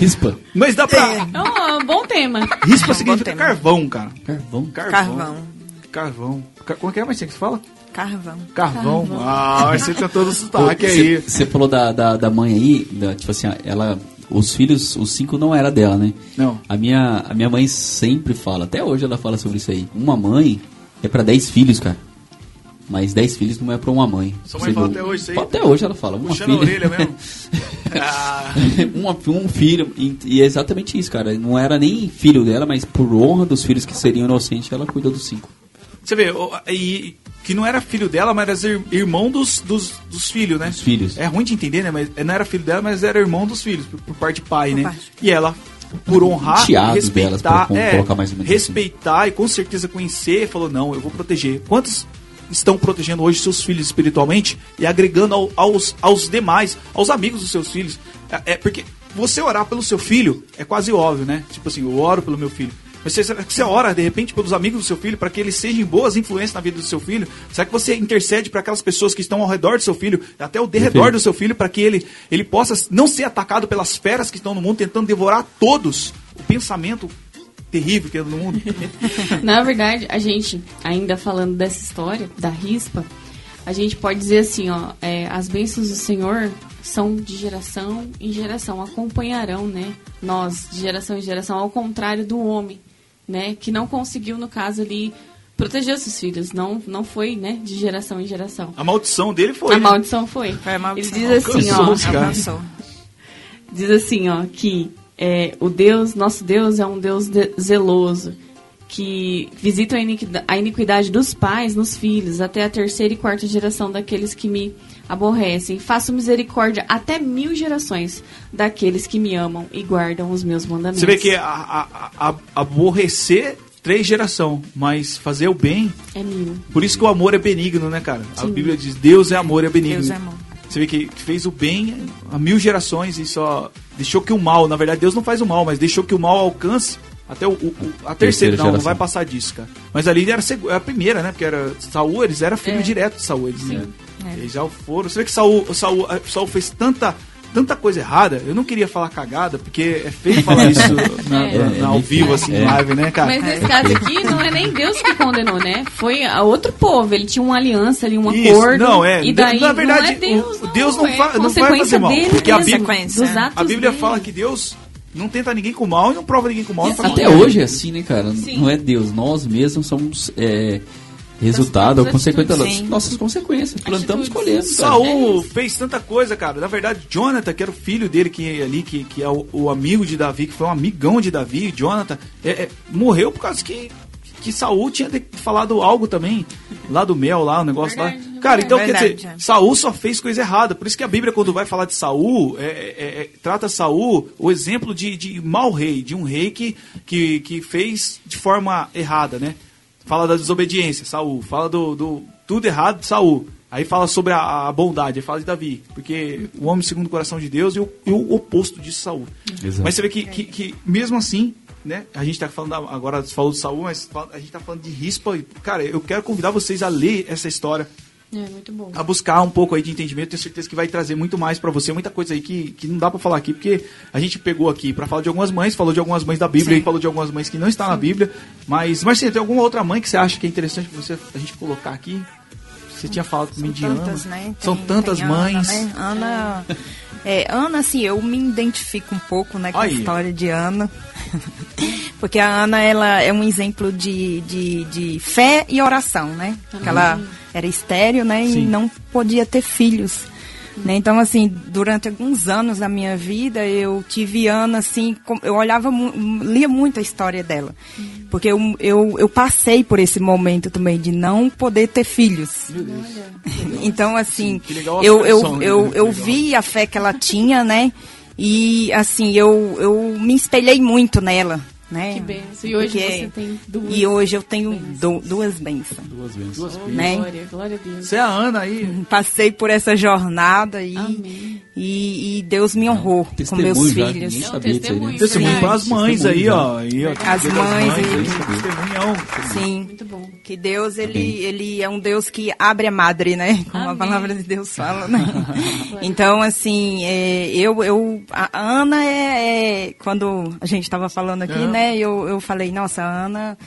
rispa. Mas dá pra. É um bom tema. Rispa É um significa tema. carvão, cara. Carvão. Carvão. Carvão. Carvão. Ca- Como é que é, Marcinho, que você fala? Carvão. Carvão. Ah, [LAUGHS] você tem todo o Pô, sotaque aí. Você falou da, da, da mãe aí, da- tipo assim, ela. Os filhos, os cinco não era dela, né? Não. A minha, a minha mãe sempre fala, até hoje ela fala sobre isso aí. Uma mãe é pra 10 filhos, cara. Mas 10 filhos não é pra uma mãe. Sua mãe Você fala até hoje isso aí? Até hoje ela fala. Uma Puxando a filha. orelha mesmo. [LAUGHS] Ah, uma, um filho. E, e é exatamente isso, cara. Não era nem filho dela, mas por honra dos filhos que seriam inocentes, ela cuidou dos cinco. Você vê, e, que não era filho dela, mas era ir- irmão dos, dos, dos filhos, né? Dos filhos. É ruim de entender, né? Mas não era filho dela, mas era irmão dos filhos, por, por parte de pai, Por né? parte. E ela, por honrar, respeitar, pra é, colocar mais ou menos assim. respeitar e com certeza conhecer, falou, não, eu vou proteger. Quantos estão protegendo hoje seus filhos espiritualmente e agregando ao- aos, aos demais, aos amigos dos seus filhos? É, é porque você orar pelo seu filho é quase óbvio, né? Tipo assim, eu oro pelo meu filho. Mas você, será que você ora, de repente, pelos amigos do seu filho, para que eles sejam boas influências na vida do seu filho? Será que você intercede para aquelas pessoas que estão ao redor do seu filho, até o derredor do seu filho, para que ele, ele possa não ser atacado pelas feras que estão no mundo, tentando devorar todos? O pensamento terrível que é no mundo. [LAUGHS] [LAUGHS] Na verdade, a gente, ainda falando dessa história, da rispa, a gente pode dizer assim, ó, é, as bênçãos do Senhor são de geração em geração, acompanharão, né, nós, de geração em geração, ao contrário do homem, né, que não conseguiu, no caso ali, proteger os seus filhos, não, não foi, né, de geração em geração. A maldição dele foi. a né? maldição foi. Foi a maldição. Ele diz assim, ó, diz assim, ó, que é, o Deus, nosso Deus é um Deus de- zeloso, que visita a iniquida- a iniquidade dos pais nos filhos, até a terceira e quarta geração daqueles que me aborrecem. Faço misericórdia até mil gerações daqueles que me amam e guardam os meus mandamentos. Você vê que a, a- a- a- aborrecer três geração, mas fazer o bem. É mil. Por isso que o amor é benigno, né, cara? A Sim. Bíblia diz: Deus é amor, é benigno. Deus é amor. Você vê que que fez o bem a mil gerações e só deixou que o mal, na verdade, Deus não faz o mal, mas deixou que o mal alcance até o, o- o- a terceira. Terceira Não, não vai passar disso, cara. Mas ali era a primeira, né? Porque era Saul, eles eram filho É. direto de Saul. Eles, Sim. eles já foram. Você vê que Saul, Saul, Saul fez tanta. Tanta coisa errada, eu não queria falar cagada, porque é feio falar [LAUGHS] isso na, É. na- na- ao vivo, assim, É. em live, né, cara? Mas nesse caso aqui, não é nem Deus que condenou, né? Foi a outro povo. Ele tinha uma aliança ali, um Isso, acordo. não, é. E daí, Na verdade, não é Deus, o- Deus não é fa- não vai fazer mal, dele porque a Bíblia- dos atos A Bíblia dele. fala que Deus não tenta ninguém com mal e não prova ninguém com mal. Assim, Até hoje é assim, né, cara? Sim. Não é Deus. Nós mesmos somos. é, resultado, ou nossas consequência das nossas consequências. Plantamos, colhemos. Saul fez tanta coisa, cara. Na verdade, Jonathan, que era o filho dele, que ali, que, que é o, o amigo de Davi, que foi um amigão de Davi, Jonathan, é, é, morreu por causa que, que Saul tinha falado algo também, lá do mel, lá, o negócio lá. Verdade, Cara, então quer verdade, dizer, é. Saul só fez coisa errada. Por isso que a Bíblia, quando vai falar de Saul, é, é, é, trata Saul o exemplo de, de mau rei, de um rei que, que, que fez de forma errada, né? Fala da desobediência, Saul. Fala do, do tudo errado, Saul. Aí fala sobre a, a bondade, aí fala de Davi. Porque o homem segundo o coração de Deus e o, e o oposto de Saul. Exato. Mas você vê que, que, que mesmo assim, né? A gente tá falando agora, falou de Saul, mas a gente tá falando de Rispa. Cara, eu quero convidar vocês a ler essa história É, muito bom. a buscar um pouco aí de entendimento. Tenho certeza que vai trazer muito mais pra você, muita coisa aí que, que não dá pra falar aqui, porque a gente pegou aqui pra falar de algumas mães, falou de algumas mães da Bíblia Sim. e falou de algumas mães que não estão na Bíblia. Mas, Marcinha, tem alguma outra mãe que você acha que é interessante você, a gente colocar aqui? Você tinha falado também de Ana. tantas, né? São Tem- tantas tem mães. Ana, né? Ana, é, Ana, assim, eu me identifico um pouco né, com Aí. a história de Ana. [LAUGHS] Porque a Ana, ela é um exemplo de, de, de fé e oração, né? Porque ela era estéreo, né? Sim. E não podia ter filhos. Né? Então, assim, durante alguns anos da minha vida, eu tive Ana, assim, eu olhava, lia muito a história dela. Porque eu, eu, eu passei por esse momento também de não poder ter filhos. Então, assim, a eu, eu, né? eu, eu vi a fé que ela tinha, né? E, assim, eu, eu me espelhei muito nela, né? Que benção. E hoje Porque- você tem duas. E hoje eu tenho du- duas bênçãos, Duas vezes. Oh, né? Glória, glória a Deus. Você é a Ana aí. Passei por essa jornada e, Amém. E, e Deus me honrou com Testemunho meus já, filhos. ninguém É sabia disso aí, testemunho, né? Testemunho Verdade. para as mães aí, ó. Aí, ó As mães aí. aí. Testemunhão. Sim. Muito bom. Que Deus, ele, ele é um Deus que abre a madre, né? Como a Amém. palavra de Deus fala, né? [LAUGHS] então, assim, é, eu, eu, a Ana é, é- quando a gente estava falando aqui, É. né? Eu, eu falei, nossa, a Ana,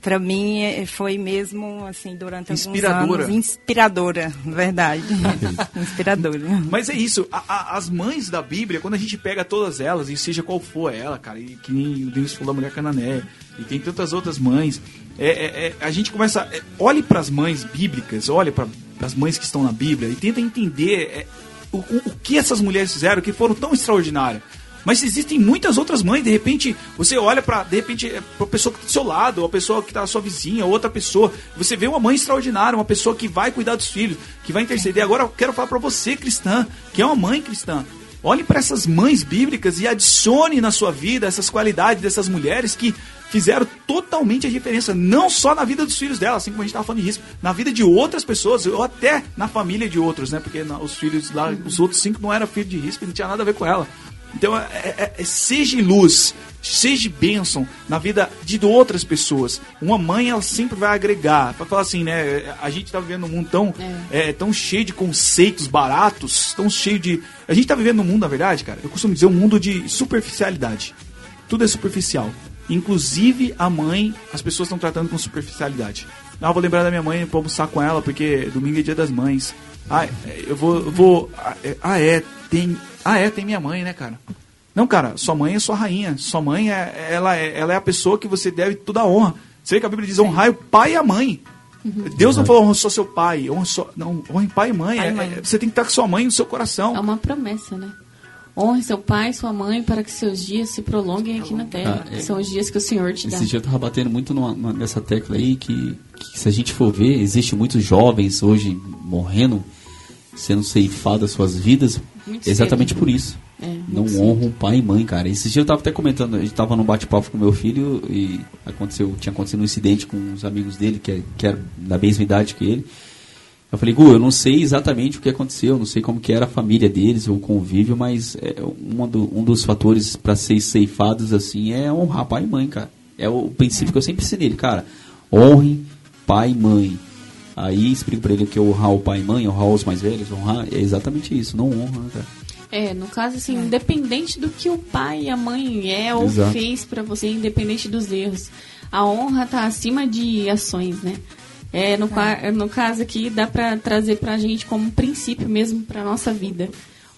pra mim, é- foi mesmo, assim, durante alguns Inspiradora. anos, inspiradora, verdade. [LAUGHS] inspiradora. Mas é isso, a- a- as mães da Bíblia, quando a gente pega todas elas, e seja qual for ela, cara, e que nem o Deus falou da mulher canané, e tem tantas outras mães, é, é- é- a gente começa. é, olhe para as mães bíblicas, olhe para as mães que estão na Bíblia e tenta entender é, o- o que essas mulheres fizeram que foram tão extraordinárias. Mas existem muitas outras mães, de repente, você olha pra, de repente, é, pra pessoa que tá do seu lado, ou a pessoa que tá sua vizinha, ou outra pessoa, você vê uma mãe extraordinária, uma pessoa que vai cuidar dos filhos, que vai interceder. Agora eu quero falar pra você, cristã, que é uma mãe cristã. Olhe para essas mães bíblicas e adicione na sua vida essas qualidades dessas mulheres que fizeram totalmente a diferença, não só na vida dos filhos dela, assim como a gente estava falando disso, na vida de outras pessoas, ou até na família de outros, né? Porque os filhos lá, os outros cinco não eram filho de risco, não tinha nada a ver com ela. Então, é, é- é- seja luz, seja bênção na vida de outras pessoas. Uma mãe, ela sempre vai agregar. Pra falar assim, né? A gente tá vivendo num mundo tão, é, tão cheio de conceitos baratos, tão cheio de. A gente tá vivendo num mundo, na verdade, cara, eu costumo dizer, um mundo de superficialidade. Tudo é superficial. Inclusive a mãe, as pessoas estão tratando com superficialidade. Não, eu vou lembrar da minha mãe pra almoçar com ela, porque domingo é dia das mães. Ah, é, eu vou. Eu vou ah, é, ah, é, tem. Ah, é, tem minha mãe, né, cara? Não, cara, sua mãe é sua rainha. Sua mãe é, ela é, ela é a pessoa que você deve toda a honra. Você vê que a Bíblia diz honrar o pai e a mãe. Deus não falou honra só seu pai, honra só, não, honre pai e mãe. Pai É- mãe. é- você tem que estar com sua mãe no seu coração. É uma promessa, né? Honre seu pai e sua mãe para que seus dias se prolonguem aqui na terra. Ah, é. São os dias que o Senhor te dá. Esse dia eu tava batendo muito numa- numa- nessa tecla aí que, que se a gente for ver, existe muitos jovens hoje morrendo, sendo ceifados as suas vidas, Muito exatamente cedo. por isso. É, Não honram pai e mãe, cara. Esse dia eu tava até comentando, a gente tava num bate-papo com meu filho e aconteceu, tinha acontecido um incidente com uns amigos dele, que, é- que era da mesma idade que ele. Eu falei, Gu, eu não sei exatamente o que aconteceu, não sei como que era a família deles, o convívio, mas é, do- um dos fatores para ser ceifados assim é honrar pai e mãe, cara. É o princípio que eu sempre ensinei ele, cara. Honre pai e mãe. Aí explico pra ele que honrar o pai e mãe, honrar os mais velhos, honrar, é exatamente isso, não honra, né, cara. É, no caso, assim, independente do que o pai e a mãe é ou Exato. fez pra você, independente dos erros, a honra tá acima de ações, né? É, no, qua- no caso aqui, dá pra trazer pra gente como um princípio mesmo pra nossa vida.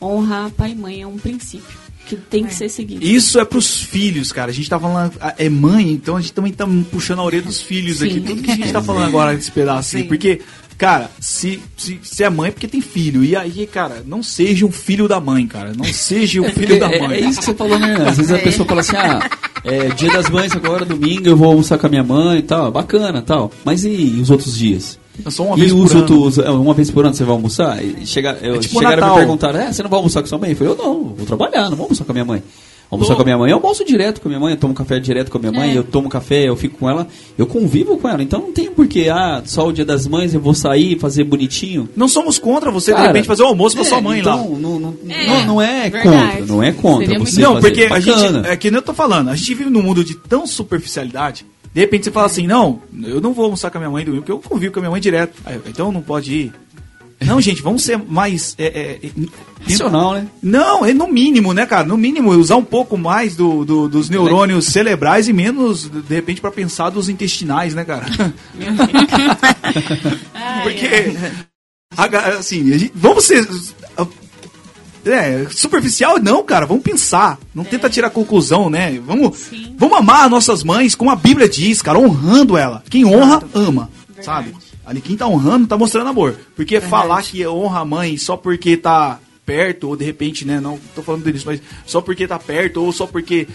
Honrar pai e mãe é um princípio. Que tem que ser seguido. Isso é pros filhos, cara. A gente tá falando. É mãe, então a gente também tá puxando a orelha dos filhos Sim. aqui. Tudo que a gente tá [LAUGHS] falando agora nesse pedaço aí. Porque, cara, se, se, se é mãe, é porque tem filho. E aí, cara, não seja um filho da mãe, cara. Não seja um filho da É, mãe. é isso que você falou, né? Às vezes a pessoa fala assim, ah, é dia das mães agora, domingo, eu vou almoçar com a minha mãe e tal, bacana tal. Mas e os outros dias? É só uma e vez por os ano. outros, é, uma vez por ano você vai almoçar? E chega, eu, É tipo chegaram a Natal. me perguntar, é, você não vai almoçar com sua mãe? Eu falei, eu não, eu vou trabalhar, não vou almoçar com a minha mãe. Almoçar Pô. com a minha mãe, eu almoço direto com a minha mãe, eu tomo café direto com a minha mãe, É. eu tomo café, eu fico com ela, eu convivo com ela. Então não tem porquê, ah, só o dia das mães eu vou sair, fazer bonitinho. Não somos contra você, de Cara, repente, fazer o almoço pra é, sua mãe então, lá. Não, não, É, não, não é verdade. contra, não é contra Seria você Não, fazer. porque a Bacana. gente. É que nem eu tô falando, a gente vive num mundo de tão superficialidade. De repente você fala assim, não, eu não vou almoçar com a minha mãe domingo, porque eu convivo com a minha mãe direto. Aí, então não pode ir. [LAUGHS] Não, gente, vamos ser mais. É, é, é, Racional, né? Não, é no mínimo, né, cara? No mínimo, usar um pouco mais do, do- dos neurônios cerebrais e menos, de repente, pra pensar dos intestinais, né, cara? [LAUGHS] [LAUGHS] Porque, assim, a gente- vamos ser. É, superficial não, cara, vamos pensar. Não tenta tirar conclusão, né? Vamos, Sim. vamos amar nossas mães, como a Bíblia diz, cara, honrando ela. Quem honra, ama, Verdade. sabe? Ali quem tá honrando tá mostrando amor. Porque falar que honra a mãe só porque tá perto, ou de repente, né? Não tô falando disso, mas só porque tá perto, ou só porque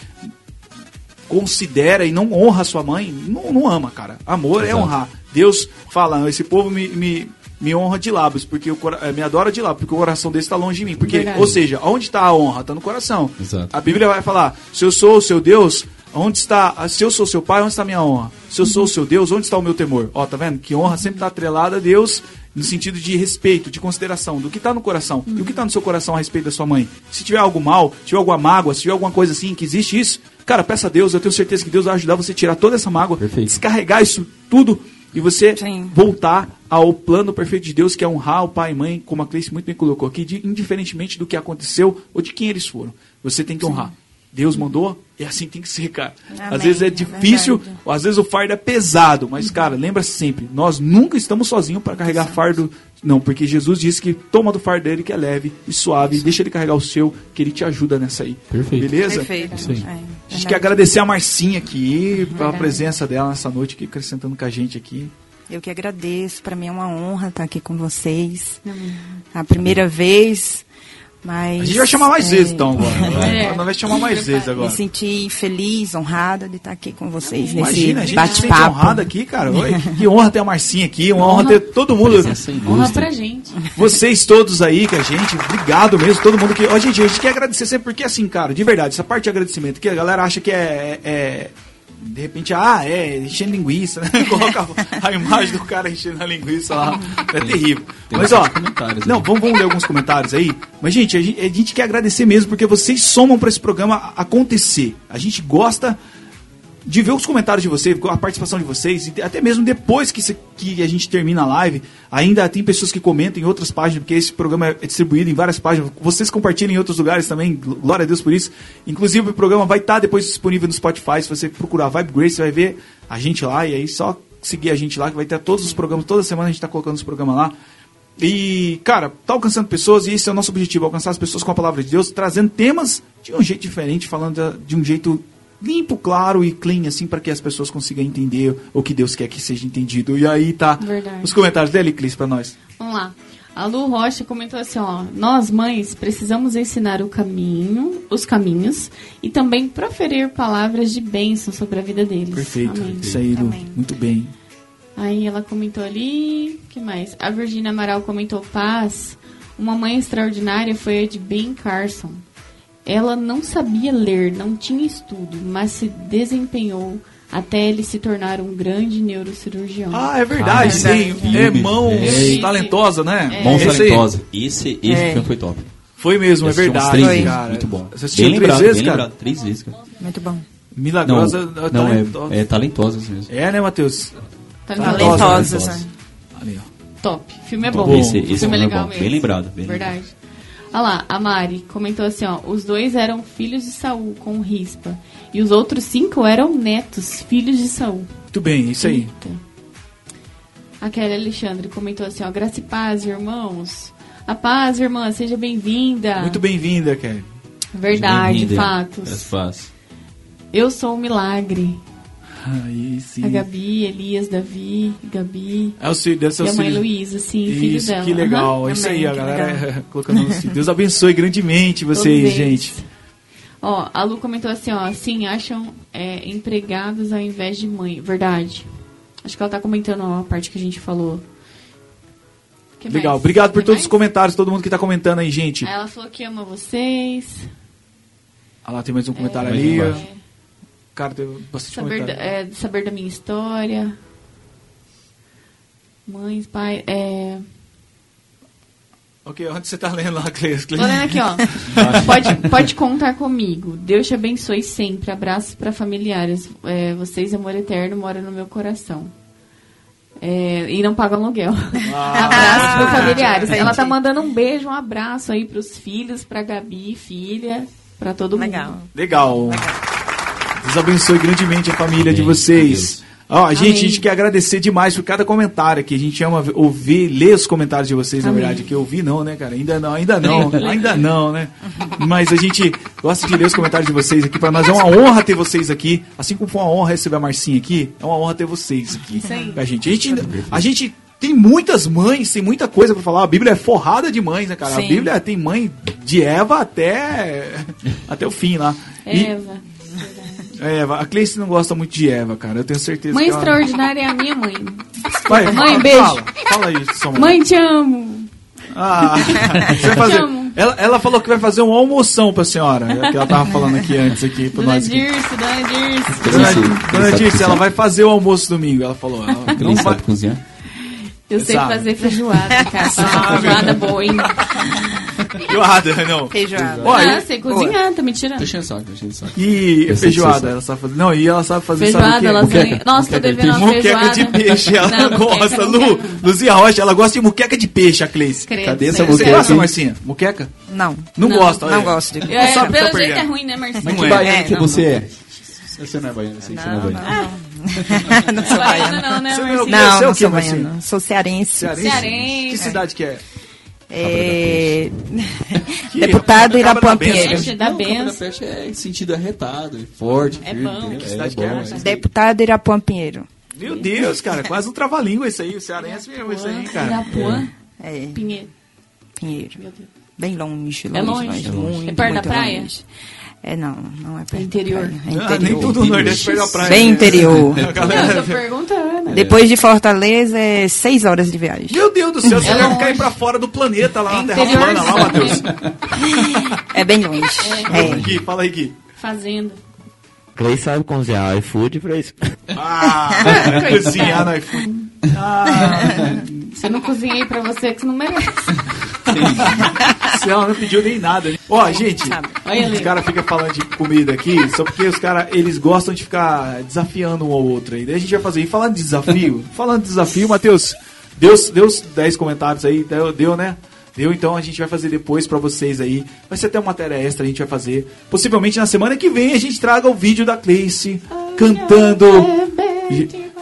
considera e não honra a sua mãe, não, não ama, cara. Amor é Exato. honrar. Deus fala, esse povo me, me, me honra de lábios, porque o eh, me adora de lábios, porque o coração desse está longe de mim. Porque, Verdade. ou seja, onde está a honra? Está no coração. Exato. A Bíblia vai falar: se eu sou o seu Deus, onde está? Se eu sou seu pai, onde está a minha honra? Se eu sou o seu Deus, onde está o meu temor? Ó, tá vendo? Que honra sempre está atrelada a Deus no sentido de respeito, de consideração, do que está no coração. E o que está no seu coração a respeito da sua mãe? Se tiver algo mal, se tiver alguma mágoa, se tiver alguma coisa assim, que existe isso, cara, peça a Deus, eu tenho certeza que Deus vai ajudar você a tirar toda essa mágoa, Perfeito. descarregar isso tudo e você Sim. voltar ao plano perfeito de Deus, que é honrar o pai e mãe, como a Cleice muito bem colocou aqui, de- indiferentemente do que aconteceu ou de quem eles foram. Você tem que honrar. Deus mandou, e assim tem que ser, cara. às Amém, vezes é é difícil, verdade. ou às vezes o fardo é pesado, mas, cara, lembra sempre, nós nunca estamos sozinhos para carregar fardo. Não, porque Jesus disse que toma do fardo dele que é leve e suave, deixa ele carregar o seu, que ele te ajuda nessa aí. Perfeito. Beleza? Perfeito. Sim. É, A gente quer agradecer a Marcinha aqui pela Verdade. presença dela nessa noite aqui, acrescentando com a gente aqui. Eu que agradeço, para mim é uma honra estar aqui com vocês. A primeira vez, mas. A gente vai chamar mais é, vezes então agora. né? É. Nós vai chamar mais vezes agora. Me senti feliz, honrada de estar aqui com vocês Imagina, a nesse gente se sente bate-papo. honrado aqui, cara. Oi, que- que honra ter a Marcinha aqui, uma honra ter todo mundo. Honra pra gente. Vocês todos aí com a gente, obrigado mesmo, todo mundo que. Ó, gente, a gente quer agradecer sempre, porque assim, cara, de verdade, essa parte de agradecimento, que a galera acha que é. é- de repente, ah, é, enchendo linguiça, né? [LAUGHS] Coloca a imagem do cara enchendo a linguiça lá. É terrível. Tem Mas, ó, não, vamos, vamos ler alguns comentários aí. Mas, gente a, gente, a gente quer agradecer mesmo, porque vocês somam para esse programa acontecer. A gente gosta de ver os comentários de vocês, a participação de vocês, até mesmo depois que, se- que a gente termina a live, ainda tem pessoas que comentam em outras páginas, porque esse programa é distribuído em várias páginas. Vocês compartilham em outros lugares também, glória a Deus por isso. Inclusive, o programa vai estar depois disponível no Spotify. Se você procurar Vibe Grace, você vai ver a gente lá, e aí só seguir a gente lá, que vai ter todos os programas, toda semana a gente está colocando os programas lá. E, cara, tá alcançando pessoas e esse é o nosso objetivo, alcançar as pessoas com a palavra de Deus, trazendo temas de um jeito diferente, falando de um jeito limpo, claro e clean, assim, para que as pessoas consigam entender o que Deus quer que seja entendido. E aí tá Verdade. os comentários dele, Clis, pra nós. Vamos lá. A Lu Rocha comentou assim, ó, nós mães precisamos ensinar o caminho, os caminhos e também proferir palavras de bênção sobre a vida deles. Perfeito. Amém. Isso aí, Lu. Amém. Muito bem. Aí ela comentou ali, que mais? A Virginia Amaral comentou paz. Uma mãe extraordinária foi a de Ben Carson. Ela não sabia ler, não tinha estudo, mas se desempenhou até ele se tornar um grande neurocirurgião. Ah, é verdade, Ah, sim. verdade. É mãos É. talentosa, né? Mãos Esse aí. talentosa. Esse, esse É. filme foi top. Foi mesmo, é verdade, três vezes, cara. Muito bom. Você assistiu Bem três lembrado, vezes, bem cara? lembrado. Três vezes, cara. Muito bom. Não, Milagrosa. não talentosa. é, é talentosas mesmo. É, né, Matheus? Talentosa. Talentosa. Talentosa. né? Ali, ó. Top. O filme é Bom, bom. esse- o esse filme é é legal bom. mesmo. Bem lembrado, bem Verdade. Olha lá, a Mari comentou assim, ó, os dois eram filhos de Saul com rispa. E os outros cinco eram netos, filhos de Saul. Muito bem, isso aí. Eita. A Kelly Alexandre comentou assim, ó, graça e paz, irmãos. A paz, irmã, seja bem-vinda. Muito bem-vinda, Kelly. Verdade, Bem-vinda. fatos. É fácil. Eu sou um milagre. Aí sim. A Gabi, Elias, Davi, Gabi. É o filho, deve ser E a mãe. Luísa, sim, filho Isso, dela. que legal. Aham. Isso aí, a galera [LAUGHS] colocando no filho. Deus abençoe grandemente vocês, gente. Ó, a Lu comentou assim, ó, sim, acham é, empregados ao invés de mãe. Verdade. Acho que ela tá comentando ó, a parte que a gente falou. Que Legal. mais? Obrigado por todos os comentários, todo mundo que tá comentando aí, gente. Ela falou que ama vocês. Ah lá, tem mais um comentário É, ali. Cara, tem bastante Saber da, é, saber da minha história. Mães, pai, é... Ok, onde você tá lendo lá, Cleis? Tô lendo aqui, ó. pode, pode contar comigo. Deus te abençoe sempre. Abraços para familiares. É, vocês, amor eterno, moram no meu coração. É, e não pagam aluguel. Ah, Abraços para familiares. entendi. Ela tá mandando um beijo, um abraço aí pros filhos, pra Gabi, filha, pra todo Legal. mundo. Legal. Deus abençoe grandemente a família de Amém. vocês. Ó, a gente, a Amém. gente quer agradecer demais por cada comentário aqui. A gente ama ouvir, ler os comentários de vocês, na Amém. verdade. Que eu ouvi não, né, cara? Ainda não, ainda não, [LAUGHS] ainda não, né? Mas a gente gosta de ler os comentários de vocês aqui. Pra nós é uma honra ter vocês aqui. Assim como foi uma honra receber a Marcinha aqui, é uma honra ter vocês aqui. Aí. A gente, a gente, a gente tem muitas mães, tem muita coisa pra falar. A Bíblia é forrada de mães, né, cara? A Sim. Bíblia tem mãe de Eva até, até o fim lá. E- Eva. é, Eva, a Cleice não gosta muito de Eva, cara. Eu tenho certeza Mãe que ela... extraordinária é a minha mãe. Vai, Mãe, fala, beijo. Fala, fala aí, sua mãe. Mãe, te amo. Ah, [LAUGHS] você vai fazer... amo. ela, ela falou que vai fazer uma almoção pra senhora. É o que ela tava falando aqui antes, aqui pra Dona nós. aqui. Dirce, Dona Dirce. Dona, Isso, Dona isso, Dirce, isso. ela vai fazer o almoço domingo. Ela falou. Ela não vai... sabe cozinhar? Eu sei fazer feijoada, cara. Sabe. feijoada boa, hein? [LAUGHS] Feijoada, não. Feijoada. Ó, ah, e- eu sei cozinhar, tá me tirando. Tô enchendo o saco, tô enchendo o saco. E Eu sei que feijoada, ela sabe fazer. Não, e ela sabe fazer Feijoada, sabe o quê? lasanha. Muqueca. Nossa, tô Muqueca de devendo uma Muqueca feijoada. de peixe, ela Não, gosta. muqueca não Lu. Luzia Rocha, ela gosta de muqueca de peixe, a Cleice. Credo, Cadê essa sério. Você muqueca? gosta, Marcinha? Muqueca? Não, Não, Não, gosta, não olha. gosto de É, Sabe que pelo jeito é ruim, né, Marcinho? Não Que é. baiano É, que não, você é? Você não é baiano, eu sei que você não é Não, baiano. não, não. não sou Baiana baiana. não, né, Não, é não sou baiana. Sou cearense. Cearense? Cearense. Que cidade que é? É... [LAUGHS] Deputado Irapuã. Pinheiro. Peixe da benção. É em sentido arretado, forte, É firme, bom. Que cidade é que é? é. Deputado Irapuã Pinheiro. Meu Deus, cara, quase um trava-língua isso aí. O cearense mesmo, isso aí, cara. Irapuã, É, Pinheiro. Pinheiro. Meu Deus. Bem longe, É longe, longe? muito, É perto da muito praia? longe. É, não, não é perto interior? da praia. É Ah, nem interior. tudo no Nordeste perde a praia. Bem né? interior. [LAUGHS] Não, eu galera- tô perguntando. Depois de Fortaleza, é seis horas de viagem. Meu Deus do céu, [LAUGHS] você É vai cair pra fora do planeta lá É na Terra plana, lá, Matheus. É bem longe. É. Gui, fala aí, Gui. Fazenda. Clay sabe cozinhar iFood pra isso. Ah, [LAUGHS] cozinhar no iFood. Ah, Se eu não cozinhei pra você, que você não merece. Se ela não pediu nem nada. né? Ó, gente, Olha ali. os caras ficam falando de comida aqui, só porque os caras, eles gostam de ficar desafiando um ao outro aí. Daí a gente vai fazer. E falando de desafio, [LAUGHS] falando de desafio, Matheus, deu, deu os 10 comentários aí, deu, deu, né? Deu, então a gente vai fazer depois pra vocês aí. Vai ser até uma matéria extra, a gente vai fazer. Possivelmente na semana que vem a gente traga o vídeo da Cleice cantando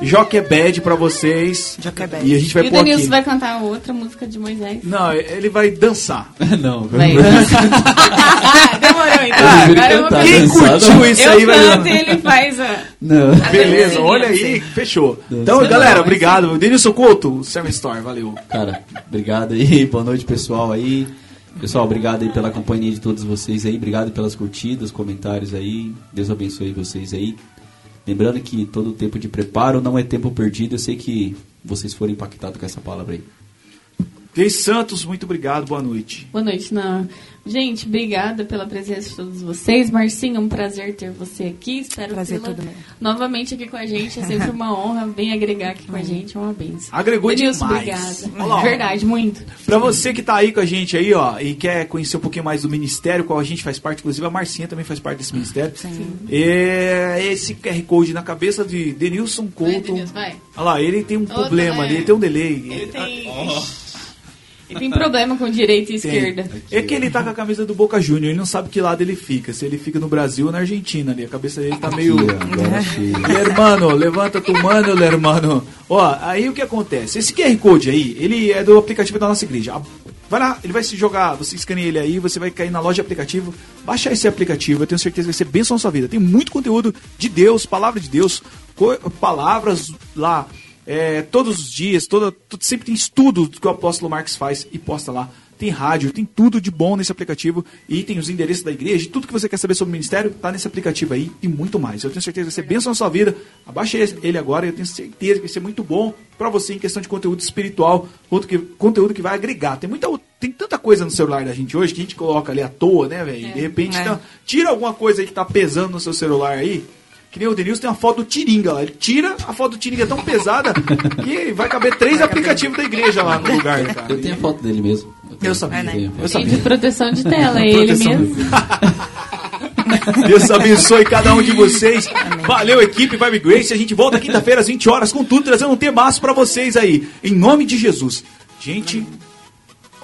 Joquebed pra vocês. Joquebed. E a gente vai e o pôr aqui. Denilson vai cantar outra música de Moisés. Não, ele vai dançar. [LAUGHS] Não, Vai. vai. [LAUGHS] Demorou, então. Eu Agora eu vou cantar, Quem dançar, curtiu não. isso Eu aí vai e ele faz a... Não. Beleza, olha aí, fechou. Dança. Então, galera, obrigado. Denilson Couto, Seven Store, valeu. Cara, obrigado aí, [LAUGHS] boa noite pessoal aí. Pessoal, obrigado aí pela companhia de todos vocês aí, obrigado pelas curtidas, comentários aí. Deus abençoe vocês aí. Lembrando que todo tempo de preparo não é tempo perdido. Eu sei que vocês foram impactados com essa palavra aí. Cleis Santos, muito obrigado, boa noite. Boa noite, não. Gente, obrigada pela presença de todos vocês. Marcinho, um prazer ter você aqui. Espero Prazer tê-la todo meu. novamente aqui com a gente. É sempre uma honra. Vem agregar aqui com a gente. É uma benção. Agregou Denilson, demais. obrigada. Olha lá, ó. Verdade, muito. Pra você que tá aí com a gente aí, ó, e quer conhecer um pouquinho mais do ministério, qual a gente faz parte, inclusive a Marcinha também faz parte desse ministério. É esse QR Code na cabeça de Denilson Vai, Couto. Denilson, vai. Olha lá, ele tem um Outro, problema ali, ele tem um delay. Ele tem... Ele tem problema com direita e Tem. esquerda. É que ele tá com a camisa do Boca Júnior, ele não sabe que lado ele fica. Se ele fica no Brasil ou na Argentina ali. A cabeça dele tá meio. Achei. Lermano, levanta tu mano, Lermano. Ó, aí o que acontece? Esse QR Code aí, ele é do aplicativo da nossa igreja. Vai lá, ele vai se jogar, você escaneia ele aí, você vai cair na loja de aplicativo, baixa esse aplicativo, eu tenho certeza que vai ser bênção na sua vida. Tem muito conteúdo de Deus, palavra de Deus, palavras lá, é, todos os dias, toda, sempre tem estudo que o apóstolo Marcos faz e posta lá. Tem rádio, tem tudo de bom nesse aplicativo e tem os endereços da igreja, tudo que você quer saber sobre o ministério tá nesse aplicativo aí e muito mais. Eu tenho certeza que vai ser bênção na sua vida. Abaixe ele agora e eu tenho certeza que vai ser muito bom para você em questão de conteúdo espiritual, conteúdo que vai agregar. Tem muita tem tanta coisa no celular da gente hoje que a gente coloca ali à toa, né, velho? De repente É. tá- tira alguma coisa aí que tá pesando no seu celular aí. Que nem o Denilson tem uma foto do Tiringa lá. Ele tira a foto do Tiringa tão pesada que vai caber três aplicativos da igreja lá no lugar, cara. Eu tenho a foto dele mesmo. tenho- Eu sabia, a né? foto Eu sabia. Tem de proteção de tela, é ele mesmo. [LAUGHS] Deus abençoe cada um de vocês. Valeu, equipe Vibe Grace. A gente volta quinta-feira às 20 horas com tudo, trazendo um temaço pra vocês aí. Em nome de Jesus. Gente,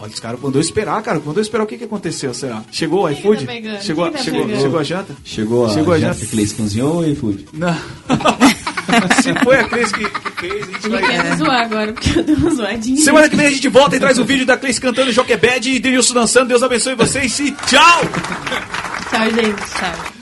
olha, os caras mandou esperar, cara. Mandou esperar o que, que aconteceu, será? Chegou o iFood? tá chegou, Quem tá chegou, pegando? chegou a janta? Chegou a, Chegou a janta janta? que Cleice cozinhou ou iFood? Não. [LAUGHS] Se foi a Cris que, que fez, a gente Ele vai... quer me zoar agora, porque eu dei uma zoadinha. Semana que vem a gente volta e traz um vídeo da Cleice cantando Joquebed e Denilson dançando. Deus abençoe vocês e tchau! Tchau, gente. Tchau.